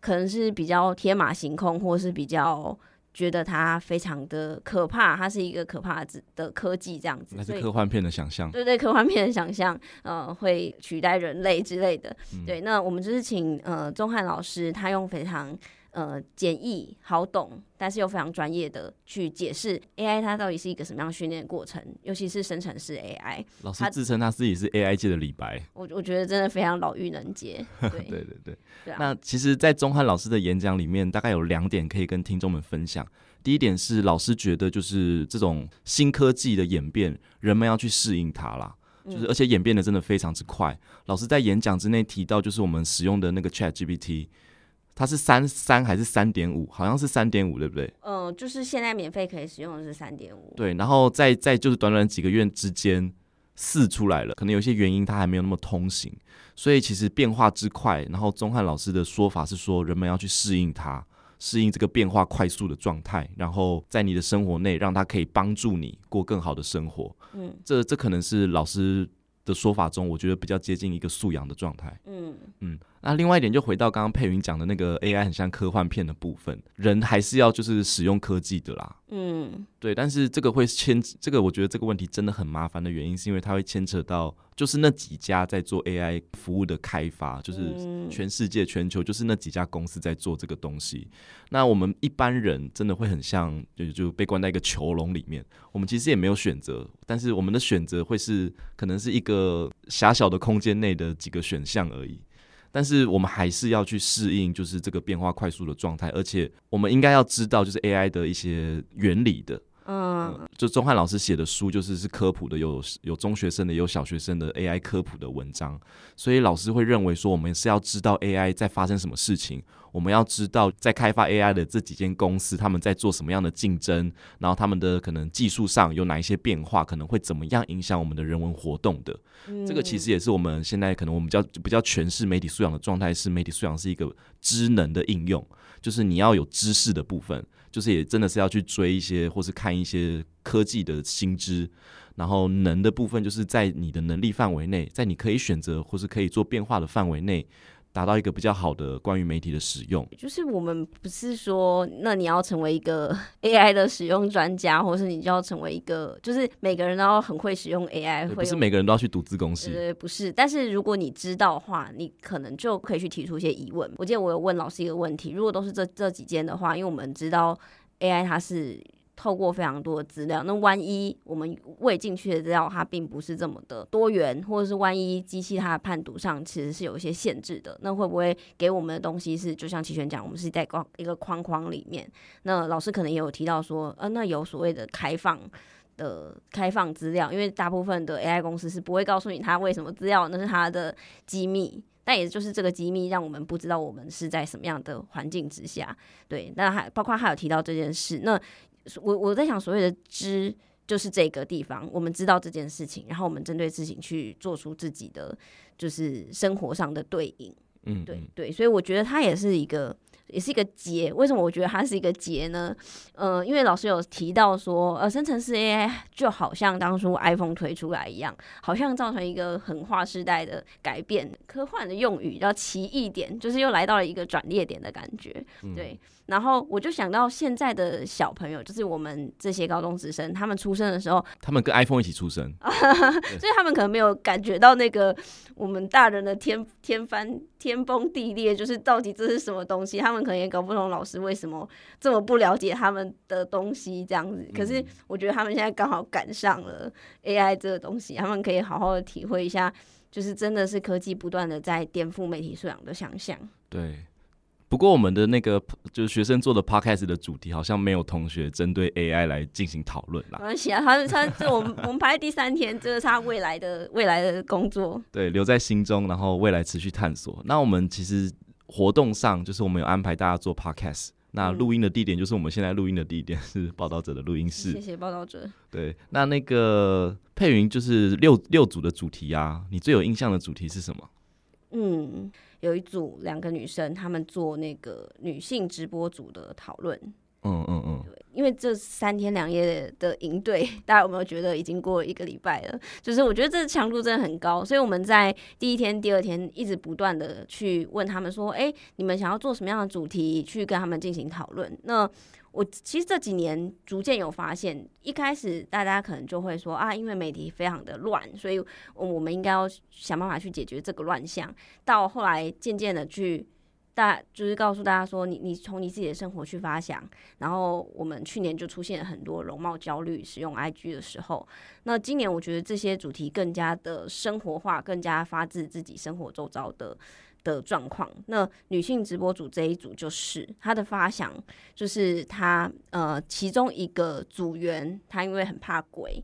可能是比较天马行空，或是比较觉得它非常的可怕，它是一个可怕的科技这样子。那是科幻片的想象。对对，科幻片的想象，呃，会取代人类之类的。嗯、对，那我们就是请呃钟汉老师，他用非常。呃，简易好懂，但是又非常专业的去解释 AI 它到底是一个什么样训练过程，尤其是生成式 AI。老师自称他自己是 AI 界的李白，我我觉得真的非常老妪能解。对对对对，对啊、那其实，在钟汉老师的演讲里面，大概有两点可以跟听众们分享。第一点是，老师觉得就是这种新科技的演变，人们要去适应它啦，就是而且演变的真的非常之快。嗯、老师在演讲之内提到，就是我们使用的那个 ChatGPT。它是三三还是三点五？好像是三点五，对不对？嗯、呃，就是现在免费可以使用的是三点五。对，然后在在就是短短几个月之间，四出来了，可能有些原因它还没有那么通行，所以其实变化之快，然后钟汉老师的说法是说，人们要去适应它，适应这个变化快速的状态，然后在你的生活内让它可以帮助你过更好的生活。嗯，这这可能是老师的说法中，我觉得比较接近一个素养的状态。嗯嗯。那另外一点就回到刚刚佩云讲的那个 AI 很像科幻片的部分，人还是要就是使用科技的啦。嗯，对，但是这个会牵这个，我觉得这个问题真的很麻烦的原因，是因为它会牵扯到就是那几家在做 AI 服务的开发，就是全世界全球就是那几家公司在做这个东西。那我们一般人真的会很像就就被关在一个囚笼里面，我们其实也没有选择，但是我们的选择会是可能是一个狭小的空间内的几个选项而已。但是我们还是要去适应，就是这个变化快速的状态，而且我们应该要知道，就是 AI 的一些原理的。嗯，就钟汉老师写的书，就是是科普的，有有中学生的，有小学生的 AI 科普的文章，所以老师会认为说，我们是要知道 AI 在发生什么事情。我们要知道，在开发 AI 的这几间公司，他们在做什么样的竞争，然后他们的可能技术上有哪一些变化，可能会怎么样影响我们的人文活动的。嗯。这个其实也是我们现在可能我们比较比较诠释媒体素养的状态，是媒体素养是一个知能的应用，就是你要有知识的部分，就是也真的是要去追一些或是看一些科技的新知，然后能的部分就是在你的能力范围内，在你可以选择或是可以做变化的范围内。达到一个比较好的关于媒体的使用，就是我们不是说，那你要成为一个 AI 的使用专家，或是你就要成为一个，就是每个人都要很会使用 AI，会不是每个人都要去读资公司，对，不是。但是如果你知道的话，你可能就可以去提出一些疑问。我记得我有问老师一个问题，如果都是这这几间的话，因为我们知道 AI 它是。透过非常多的资料，那万一我们喂进去的资料它并不是这么的多元，或者是万一机器它的判读上其实是有一些限制的，那会不会给我们的东西是就像齐全讲，我们是在一个框框里面？那老师可能也有提到说，呃，那有所谓的开放的开放资料，因为大部分的 AI 公司是不会告诉你它为什么资料，那是它的机密，但也就是这个机密让我们不知道我们是在什么样的环境之下。对，那还包括还有提到这件事，那。我我在想，所谓的知就是这个地方，我们知道这件事情，然后我们针对事情去做出自己的就是生活上的对应，嗯，对对，所以我觉得它也是一个。也是一个结，为什么我觉得它是一个结呢？呃，因为老师有提到说，呃，生成式 AI 就好像当初 iPhone 推出来一样，好像造成一个很划时代的改变。科幻的用语叫奇异点，就是又来到了一个转捩点的感觉。对，然后我就想到现在的小朋友，就是我们这些高中职生，他们出生的时候，他们跟 iPhone 一起出生，所以他们可能没有感觉到那个我们大人的天天翻。天崩地裂，就是到底这是什么东西？他们可能也搞不懂老师为什么这么不了解他们的东西这样子。可是我觉得他们现在刚好赶上了 AI 这个东西，他们可以好好的体会一下，就是真的是科技不断的在颠覆媒体素养的想象。对。不过我们的那个就是学生做的 podcast 的主题，好像没有同学针对 AI 来进行讨论啦。没关系啊，他他这我们我们排在第三天，这是他未来的未来的工作。对，留在心中，然后未来持续探索。那我们其实活动上，就是我们有安排大家做 podcast。那录音的地点就是我们现在录音的地点是报道者的录音室。谢谢报道者。对，那那个佩云就是六六组的主题啊，你最有印象的主题是什么？嗯。有一组两个女生，她们做那个女性直播组的讨论。嗯嗯嗯，对，因为这三天两夜的营队，大家有没有觉得已经过了一个礼拜了？就是我觉得这强度真的很高，所以我们在第一天、第二天一直不断的去问他们说：“哎，你们想要做什么样的主题？”去跟他们进行讨论。那我其实这几年逐渐有发现，一开始大家可能就会说啊，因为媒体非常的乱，所以我们应该要想办法去解决这个乱象。到后来渐渐的去大，就是告诉大家说，你你从你自己的生活去发想。然后我们去年就出现了很多容貌焦虑，使用 IG 的时候。那今年我觉得这些主题更加的生活化，更加发自自己生活周遭的。的状况，那女性直播组这一组就是她的发想，就是她呃其中一个组员，她因为很怕鬼，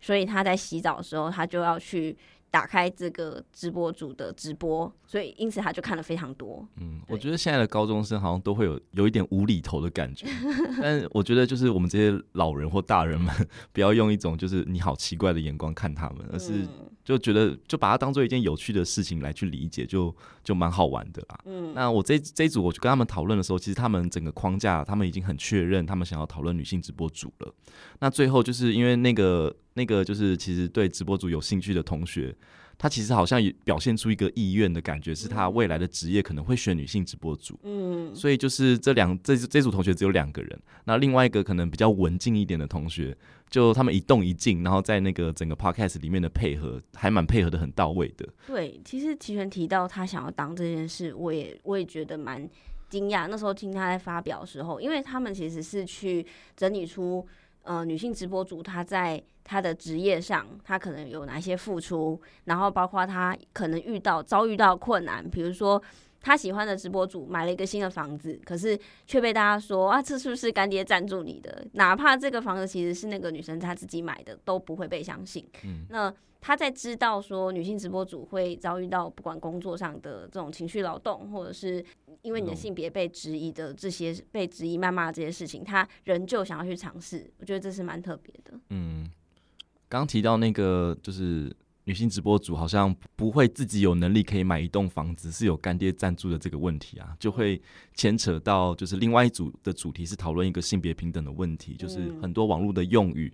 所以她在洗澡的时候，她就要去打开这个直播主的直播，所以因此他就看了非常多。嗯，我觉得现在的高中生好像都会有有一点无厘头的感觉，但我觉得就是我们这些老人或大人们，不要用一种就是你好奇怪的眼光看他们，而是就觉得就把它当做一件有趣的事情来去理解，就就蛮好玩的啦。嗯，那我这这一组我就跟他们讨论的时候，其实他们整个框架他们已经很确认，他们想要讨论女性直播主了。那最后就是因为那个。那个就是其实对直播主有兴趣的同学，他其实好像也表现出一个意愿的感觉，是他未来的职业可能会选女性直播主。嗯，所以就是这两这这组同学只有两个人，那另外一个可能比较文静一点的同学，就他们一动一静，然后在那个整个 podcast 里面的配合还蛮配合的很到位的。对，其实齐全提到他想要当这件事，我也我也觉得蛮惊讶。那时候听他在发表的时候，因为他们其实是去整理出。呃，女性直播主她在她的职业上，她可能有哪些付出，然后包括她可能遇到遭遇到困难，比如说她喜欢的直播主买了一个新的房子，可是却被大家说啊，这是不是干爹赞助你的？哪怕这个房子其实是那个女生她自己买的，都不会被相信。嗯，那。他在知道说女性直播主会遭遇到不管工作上的这种情绪劳动，或者是因为你的性别被质疑的这些被质疑、谩骂这些事情，他仍旧想要去尝试。我觉得这是蛮特别的。嗯，刚提到那个就是女性直播主好像不会自己有能力可以买一栋房子，是有干爹赞助的这个问题啊，就会牵扯到就是另外一组的主题是讨论一个性别平等的问题，就是很多网络的用语。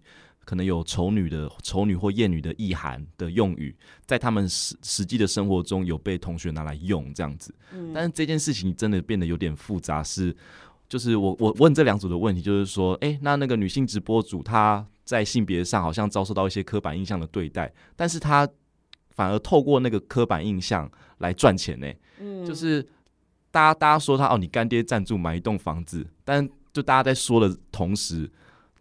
可能有丑女的丑女或艳女的意涵的用语，在他们实实际的生活中有被同学拿来用这样子。嗯，但是这件事情真的变得有点复杂，是就是我我问这两组的问题，就是说，哎、欸，那那个女性直播主她在性别上好像遭受到一些刻板印象的对待，但是她反而透过那个刻板印象来赚钱呢、欸？嗯，就是大家大家说她哦，你干爹赞助买一栋房子，但就大家在说的同时。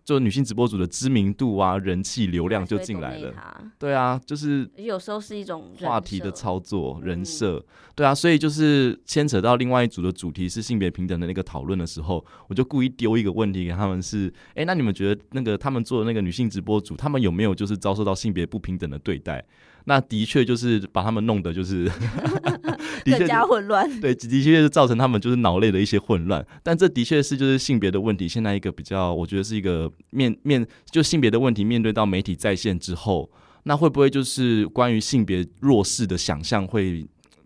就女性直播主的知名度啊、人气、流量就进来了。对啊，就是有时候是一种话题的操作、人设。对啊，所以就是牵扯到另外一组的主题是性别平等的那个讨论的时候，我就故意丢一个问题给他们：是，哎，那你们觉得那个他们做的那个女性直播主，他们有没有就是遭受到性别不平等的对待？那的确就是把他们弄得就是 更加混乱，对，的确是造成他们就是脑内的一些混乱。但这的确是就是性别的问题，现在一个比较，我觉得是一个面面就性别的问题，面对到媒体在线之后，那会不会就是关于性别弱势的想象会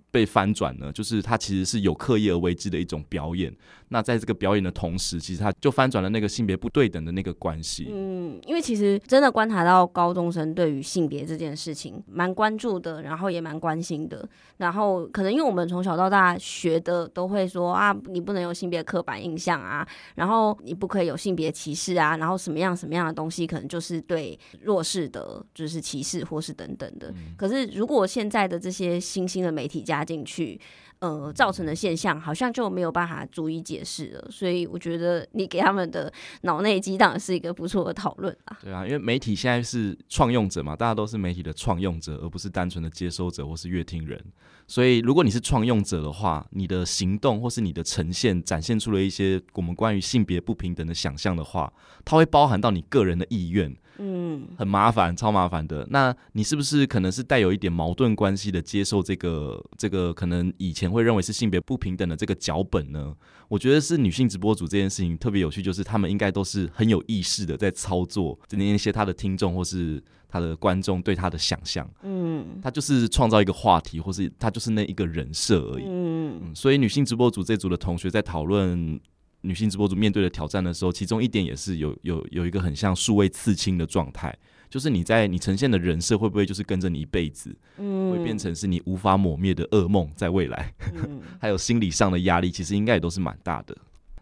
被翻转呢？就是它其实是有刻意而为之的一种表演。那在这个表演的同时，其实他就翻转了那个性别不对等的那个关系。嗯，因为其实真的观察到高中生对于性别这件事情蛮关注的，然后也蛮关心的。然后可能因为我们从小到大学的都会说啊，你不能有性别刻板印象啊，然后你不可以有性别歧视啊，然后什么样什么样的东西可能就是对弱势的，就是歧视或是等等的。嗯。可是如果现在的这些新兴的媒体加进去，呃，造成的现象好像就没有办法逐一解释了，所以我觉得你给他们的脑内激荡是一个不错的讨论啊。对啊，因为媒体现在是创用者嘛，大家都是媒体的创用者，而不是单纯的接收者或是阅听人。所以，如果你是创用者的话，你的行动或是你的呈现展现出了一些我们关于性别不平等的想象的话，它会包含到你个人的意愿。嗯，很麻烦，超麻烦的。那你是不是可能是带有一点矛盾关系的接受这个这个可能以前会认为是性别不平等的这个脚本呢？我觉得是女性直播主这件事情特别有趣，就是他们应该都是很有意识的在操作那些他的听众或是他的观众对他的想象。嗯，他就是创造一个话题，或是他就是那一个人设而已。嗯，嗯，所以女性直播主这组的同学在讨论。女性直播主面对的挑战的时候，其中一点也是有有有一个很像数位刺青的状态，就是你在你呈现的人设会不会就是跟着你一辈子，嗯，会变成是你无法抹灭的噩梦，在未来，嗯、还有心理上的压力，其实应该也都是蛮大的。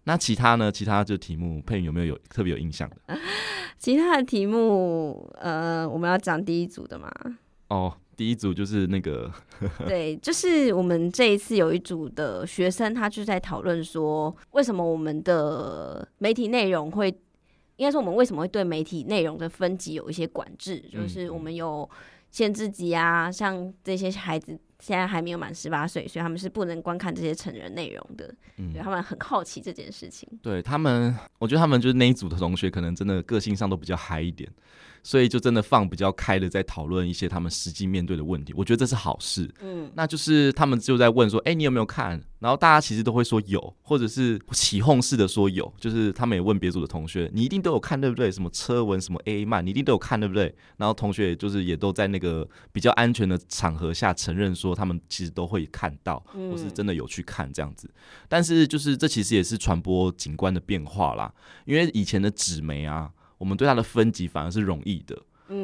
那其他呢？其他这题目佩云有没有有特别有印象的？其他的题目，呃，我们要讲第一组的嘛？哦。第一组就是那个，对，就是我们这一次有一组的学生，他就在讨论说，为什么我们的媒体内容会，应该说我们为什么会对媒体内容的分级有一些管制，就是我们有限制级啊，像这些孩子现在还没有满十八岁，所以他们是不能观看这些成人内容的。嗯，他们很好奇这件事情。对他们，我觉得他们就是那一组的同学，可能真的个性上都比较嗨一点。所以就真的放比较开的，在讨论一些他们实际面对的问题，我觉得这是好事。嗯，那就是他们就在问说：“哎、欸，你有没有看？”然后大家其实都会说有，或者是起哄式的说有。就是他们也问别组的同学：“你一定都有看对不对？什么车文，什么 A 漫，你一定都有看对不对？”然后同学就是也都在那个比较安全的场合下承认说，他们其实都会看到，或是真的有去看这样子。但是就是这其实也是传播景观的变化啦，因为以前的纸媒啊。我们对它的分级反而是容易的，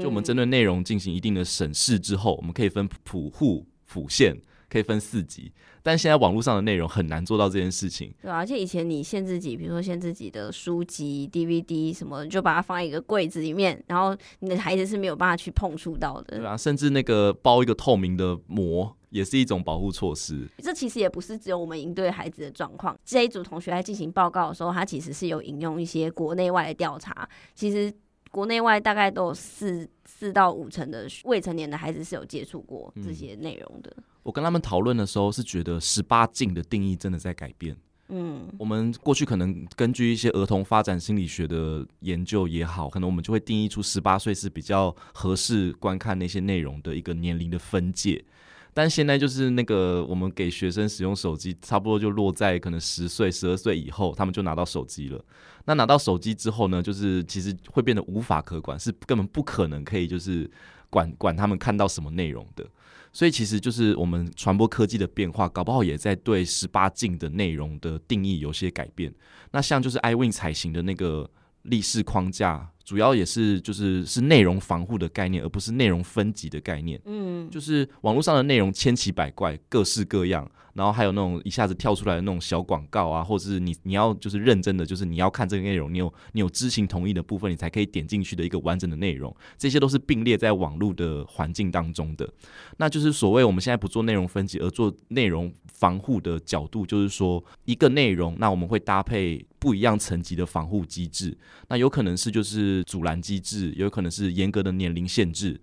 就我们针对内容进行一定的审视之后，我们可以分普户、府县，可以分四级。但现在网络上的内容很难做到这件事情。对啊，而且以前你限自己，比如说限自己的书籍、DVD 什么，你就把它放在一个柜子里面，然后你的孩子是没有办法去碰触到的。对啊，甚至那个包一个透明的膜，也是一种保护措施。这其实也不是只有我们营队孩子的状况。这一组同学在进行报告的时候，他其实是有引用一些国内外的调查。其实国内外大概都有四四到五成的未成年的孩子是有接触过这些内容的。嗯我跟他们讨论的时候，是觉得十八禁的定义真的在改变。嗯，我们过去可能根据一些儿童发展心理学的研究也好，可能我们就会定义出十八岁是比较合适观看那些内容的一个年龄的分界。但现在就是那个我们给学生使用手机，差不多就落在可能十岁、十二岁以后，他们就拿到手机了。那拿到手机之后呢，就是其实会变得无法可管，是根本不可能可以就是管管他们看到什么内容的。所以其实就是我们传播科技的变化，搞不好也在对十八禁的内容的定义有些改变。那像就是 iWIN 采行的那个立式框架，主要也是就是是内容防护的概念，而不是内容分级的概念。嗯，就是网络上的内容千奇百怪，各式各样。然后还有那种一下子跳出来的那种小广告啊，或者是你你要就是认真的，就是你要看这个内容，你有你有知情同意的部分，你才可以点进去的一个完整的内容，这些都是并列在网络的环境当中的。那就是所谓我们现在不做内容分级，而做内容防护的角度，就是说一个内容，那我们会搭配不一样层级的防护机制，那有可能是就是阻拦机制，有可能是严格的年龄限制。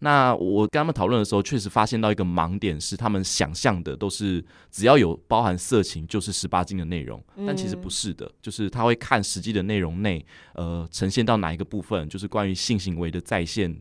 那我跟他们讨论的时候，确实发现到一个盲点是，他们想象的都是只要有包含色情就是十八禁的内容，但其实不是的，就是他会看实际的内容内，呃，呈现到哪一个部分，就是关于性行为的再现。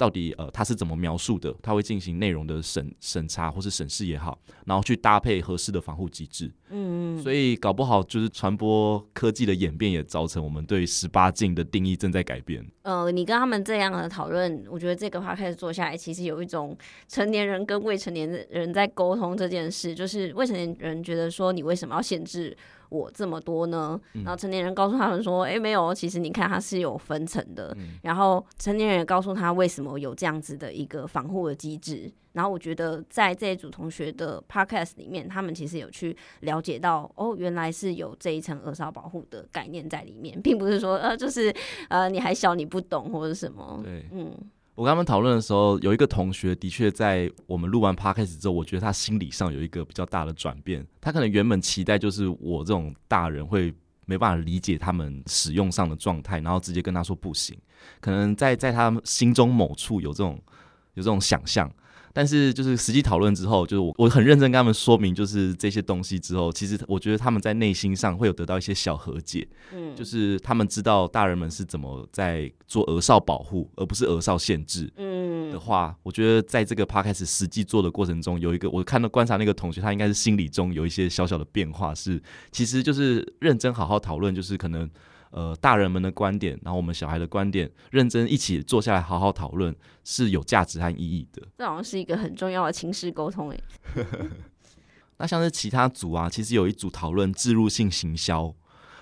到底呃他是怎么描述的？他会进行内容的审审查或是审视也好，然后去搭配合适的防护机制。嗯，所以搞不好就是传播科技的演变也造成我们对十八禁的定义正在改变。呃，你跟他们这样的讨论，我觉得这个话开始做下来，其实有一种成年人跟未成年人在沟通这件事，就是未成年人觉得说你为什么要限制？我这么多呢？然后成年人告诉他们说：“哎、嗯，没有，其实你看它是有分层的。嗯”然后成年人也告诉他为什么有这样子的一个防护的机制。然后我觉得在这一组同学的 podcast 里面，他们其实有去了解到，哦，原来是有这一层儿少保护的概念在里面，并不是说呃，就是呃你还小你不懂或者什么。对，嗯。我跟他们讨论的时候，有一个同学的确在我们录完 p 开始 c t 之后，我觉得他心理上有一个比较大的转变。他可能原本期待就是我这种大人会没办法理解他们使用上的状态，然后直接跟他说不行。可能在在他心中某处有这种有这种想象。但是就是实际讨论之后，就是我我很认真跟他们说明，就是这些东西之后，其实我觉得他们在内心上会有得到一些小和解，嗯，就是他们知道大人们是怎么在做儿少保护，而不是儿少限制，嗯，的话，我觉得在这个 podcast 实际做的过程中，有一个我看到观察那个同学，他应该是心理中有一些小小的变化，是其实就是认真好好讨论，就是可能。呃，大人们的观点，然后我们小孩的观点，认真一起坐下来好好讨论，是有价值和意义的。这好像是一个很重要的情绪沟通诶。那像是其他组啊，其实有一组讨论置入性行销，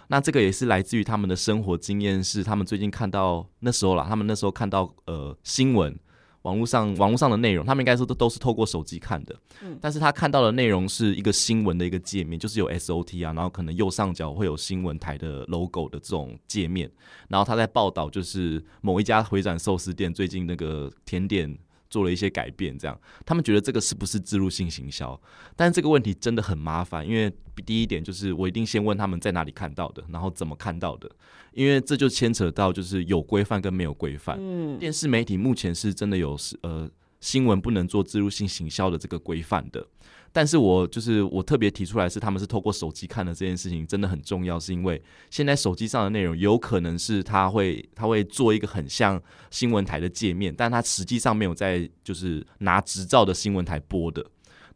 那这个也是来自于他们的生活经验，是他们最近看到那时候啦，他们那时候看到呃新闻。网络上网络上的内容，他们应该说都都是透过手机看的，嗯，但是他看到的内容是一个新闻的一个界面，就是有 SOT 啊，然后可能右上角会有新闻台的 logo 的这种界面，然后他在报道就是某一家回转寿司店最近那个甜点。做了一些改变，这样他们觉得这个是不是置入性行销？但是这个问题真的很麻烦，因为第一点就是我一定先问他们在哪里看到的，然后怎么看到的，因为这就牵扯到就是有规范跟没有规范。嗯，电视媒体目前是真的有呃新闻不能做置入性行销的这个规范的。但是我就是我特别提出来是他们是透过手机看的这件事情真的很重要，是因为现在手机上的内容有可能是他会他会做一个很像新闻台的界面，但他实际上没有在就是拿执照的新闻台播的，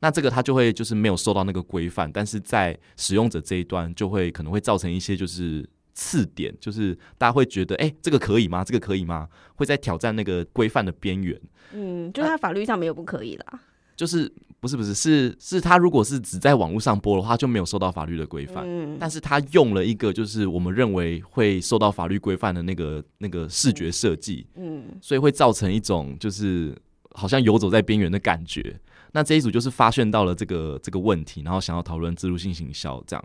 那这个他就会就是没有受到那个规范，但是在使用者这一端就会可能会造成一些就是次点，就是大家会觉得哎、欸、这个可以吗？这个可以吗？会在挑战那个规范的边缘。嗯，就是他法律上没有不可以啦。就是不是不是是是他如果是只在网络上播的话，就没有受到法律的规范。嗯，但是他用了一个就是我们认为会受到法律规范的那个那个视觉设计，嗯，所以会造成一种就是好像游走在边缘的感觉。那这一组就是发现到了这个这个问题，然后想要讨论自入性行销这样。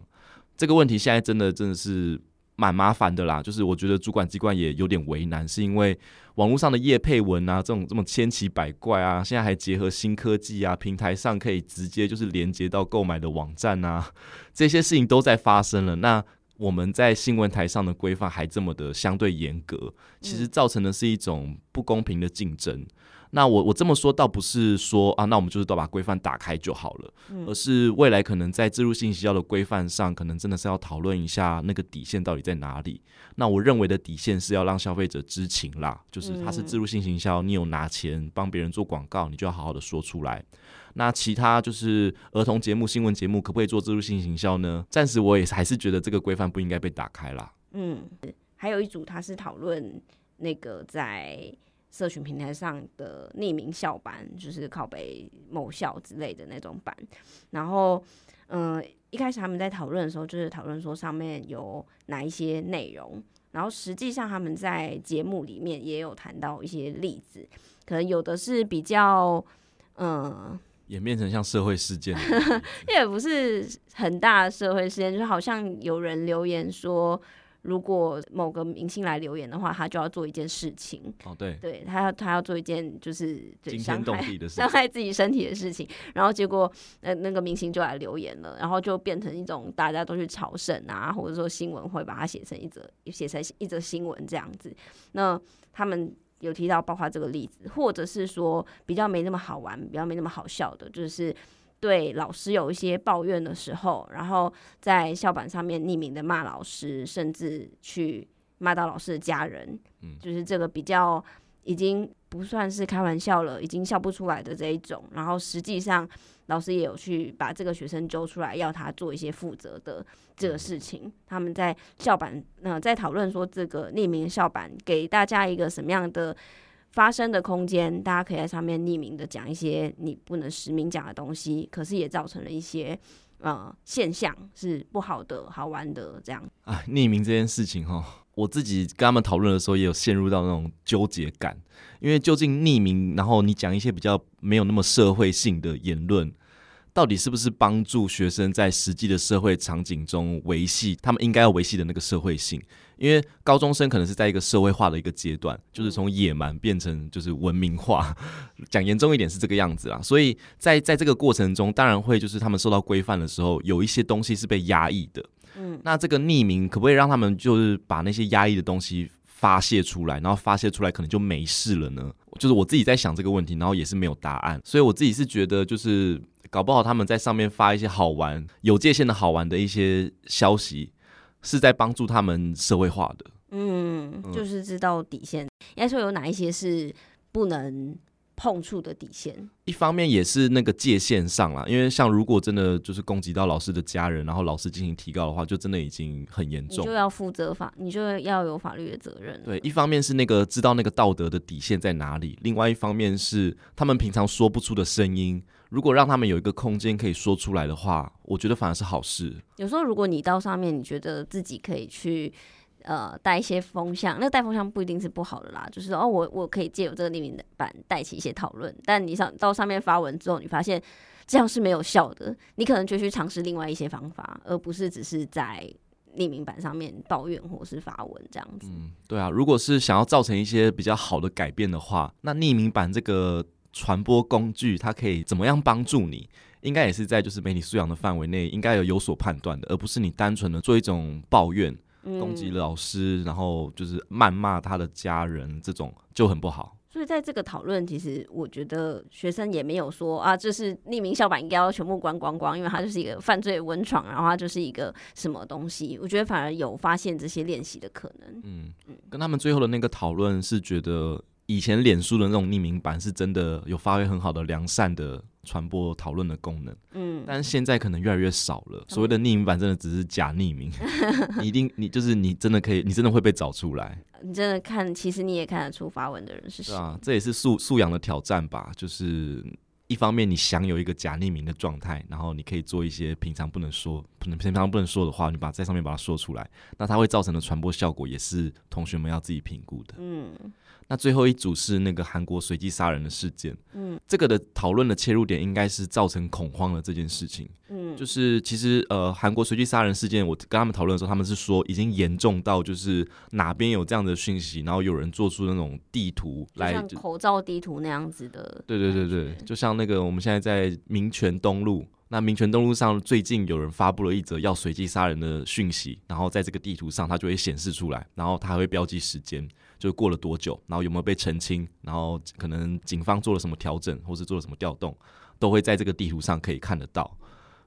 这个问题现在真的真的是。蛮麻烦的啦，就是我觉得主管机关也有点为难，是因为网络上的业配文啊，这种这么千奇百怪啊，现在还结合新科技啊，平台上可以直接就是连接到购买的网站啊，这些事情都在发生了。那我们在新闻台上的规范还这么的相对严格，其实造成的是一种不公平的竞争。那我我这么说倒不是说啊，那我们就是都把规范打开就好了，嗯，而是未来可能在植入性行销的规范上，可能真的是要讨论一下那个底线到底在哪里。那我认为的底线是要让消费者知情啦，就是他是植入性行销，你有拿钱帮别人做广告，你就要好好的说出来。那其他就是儿童节目、新闻节目，可不可以做植入性行销呢？暂时我也还是觉得这个规范不应该被打开啦。嗯，还有一组他是讨论那个在。社群平台上的匿名校版，就是靠北某校之类的那种版。然后，嗯、呃，一开始他们在讨论的时候，就是讨论说上面有哪一些内容。然后，实际上他们在节目里面也有谈到一些例子，可能有的是比较，嗯、呃，演变成像社会事件，也不是很大的社会事件，就好像有人留言说。如果某个明星来留言的话，他就要做一件事情。哦，对，对他要他要做一件就是惊天动地的 事，伤害自己身体的事情。然后结果，呃，那个明星就来留言了，然后就变成一种大家都去朝圣啊，或者说新闻会把它写成一则写成一则新闻这样子。那他们有提到包括这个例子，或者是说比较没那么好玩、比较没那么好笑的，就是。对老师有一些抱怨的时候，然后在校板上面匿名的骂老师，甚至去骂到老师的家人，嗯，就是这个比较已经不算是开玩笑了，已经笑不出来的这一种。然后实际上老师也有去把这个学生揪出来，要他做一些负责的这个事情。他们在校板，呃，在讨论说这个匿名校板给大家一个什么样的发生的空间，大家可以在上面匿名的讲一些你不能实名讲的东西，可是也造成了一些呃现象是不好的、好玩的这样。啊，匿名这件事情哈，我自己跟他们讨论的时候也有陷入到那种纠结感，因为究竟匿名，然后你讲一些比较没有那么社会性的言论。到底是不是帮助学生在实际的社会场景中维系他们应该要维系的那个社会性？因为高中生可能是在一个社会化的一个阶段，就是从野蛮变成就是文明化，讲严重一点是这个样子啦。所以在在这个过程中，当然会就是他们受到规范的时候，有一些东西是被压抑的。嗯，那这个匿名可不可以让他们就是把那些压抑的东西发泄出来，然后发泄出来可能就没事了呢？就是我自己在想这个问题，然后也是没有答案。所以我自己是觉得就是。搞不好他们在上面发一些好玩、有界限的好玩的一些消息，是在帮助他们社会化的。嗯，就是知道底线，应该说有哪一些是不能碰触的底线。一方面也是那个界限上啦，因为像如果真的就是攻击到老师的家人，然后老师进行提告的话，就真的已经很严重，你就要负责法，你就要有法律的责任。对，一方面是那个知道那个道德的底线在哪里，另外一方面是他们平常说不出的声音。如果让他们有一个空间可以说出来的话，我觉得反而是好事。有时候，如果你到上面，你觉得自己可以去呃带一些风向，那带风向不一定是不好的啦。就是哦，我我可以借由这个匿名版带起一些讨论。但你上到上面发文之后，你发现这样是没有效的，你可能就去尝试另外一些方法，而不是只是在匿名版上面抱怨或是发文这样子。嗯，对啊。如果是想要造成一些比较好的改变的话，那匿名版这个。传播工具，它可以怎么样帮助你？应该也是在就是媒体素养的范围内，应该有有所判断的，而不是你单纯的做一种抱怨、攻击老师，然后就是谩骂他的家人，这种就很不好。所以在这个讨论，其实我觉得学生也没有说啊，这是匿名校版应该要全部关光光，因为它就是一个犯罪温床，然后它就是一个什么东西。我觉得反而有发现这些练习的可能。嗯嗯，跟他们最后的那个讨论是觉得。以前脸书的那种匿名版是真的有发挥很好的良善的传播讨论的功能，嗯，但是现在可能越来越少了。所谓的匿名版真的只是假匿名，你一定你就是你真的可以，你真的会被找出来。你真的看，其实你也看得出发文的人是谁。啊，这也是素素养的挑战吧，就是。一方面，你享有一个假匿名的状态，然后你可以做一些平常不能说、不能平常不能说的话，你把在上面把它说出来，那它会造成的传播效果也是同学们要自己评估的。嗯。那最后一组是那个韩国随机杀人的事件，嗯，这个的讨论的切入点应该是造成恐慌的这件事情，嗯，就是其实呃韩国随机杀人事件，我跟他们讨论的时候，他们是说已经严重到就是哪边有这样的讯息，然后有人做出那种地图来，像口罩地图那样子的，对对对对，就像那个我们现在在民权东路。那民权东路上最近有人发布了一则要随机杀人的讯息，然后在这个地图上它就会显示出来，然后它还会标记时间，就过了多久，然后有没有被澄清，然后可能警方做了什么调整，或是做了什么调动，都会在这个地图上可以看得到，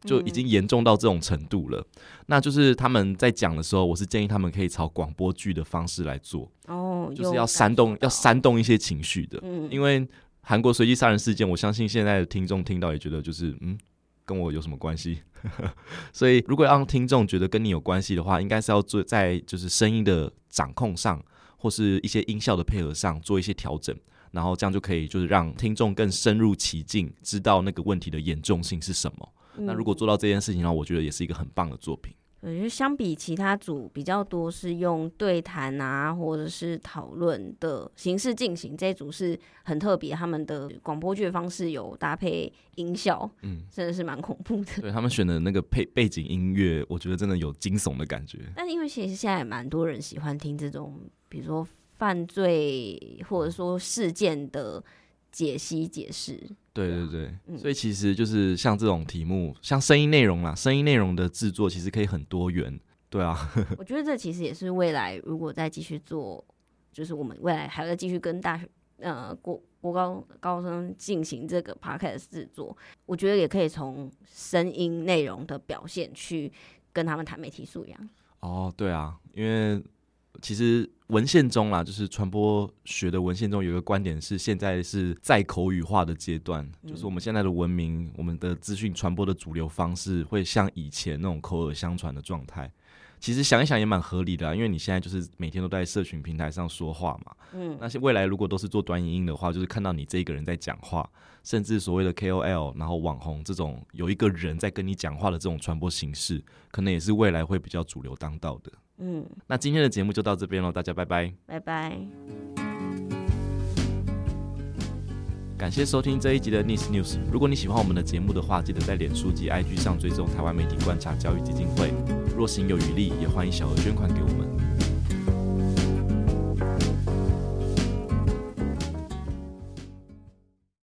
就已经严重到这种程度了。嗯、那就是他们在讲的时候，我是建议他们可以朝广播剧的方式来做，哦，就是要煽动，要煽动一些情绪的，嗯，因为韩国随机杀人事件，我相信现在的听众听到也觉得就是嗯。跟我有什么关系？所以，如果让听众觉得跟你有关系的话，应该是要做在就是声音的掌控上，或是一些音效的配合上做一些调整，然后这样就可以就是让听众更深入其境，知道那个问题的严重性是什么。嗯。那如果做到这件事情的话，我觉得也是一个很棒的作品。我觉得相比其他组比较多是用对谈啊，或者是讨论的形式进行，这一组是很特别，他们的广播剧的方式有搭配音效，嗯，真的是蛮恐怖的。对，他们选的那个配背景音乐，我觉得真的有惊悚的感觉。但因为其实现在也蛮多人喜欢听这种，比如说犯罪或者说事件的。解析解释，对对对，嗯、所以其实就是像这种题目，像声音内容啦，声音内容的制作其实可以很多元，对啊。我觉得这其实也是未来如果再继续做，就是我们未来还要再继续跟大学呃国国高高中进行这个 podcast 制作，我觉得也可以从声音内容的表现去跟他们谈媒体素养。哦，对啊，因为。其实文献中啦，就是传播学的文献中有一个观点是，现在是在口语化的阶段，就是我们现在的文明，我们的资讯传播的主流方式会像以前那种口耳相传的状态。其实想一想也蛮合理的啊，因为你现在就是每天都在社群平台上说话嘛。嗯，那些未来如果都是做短影音的话，就是看到你这一个人在讲话，甚至所谓的 KOL，然后网红这种有一个人在跟你讲话的这种传播形式，可能也是未来会比较主流当道的。嗯，那今天的节目就到这边喽，大家拜拜，拜拜。感谢收听这一集的 Nice News。如果你喜欢我们的节目的话，记得在脸书及 IG 上追踪台湾媒体观察教育基金会。若行有余力，也欢迎小额捐款给我们。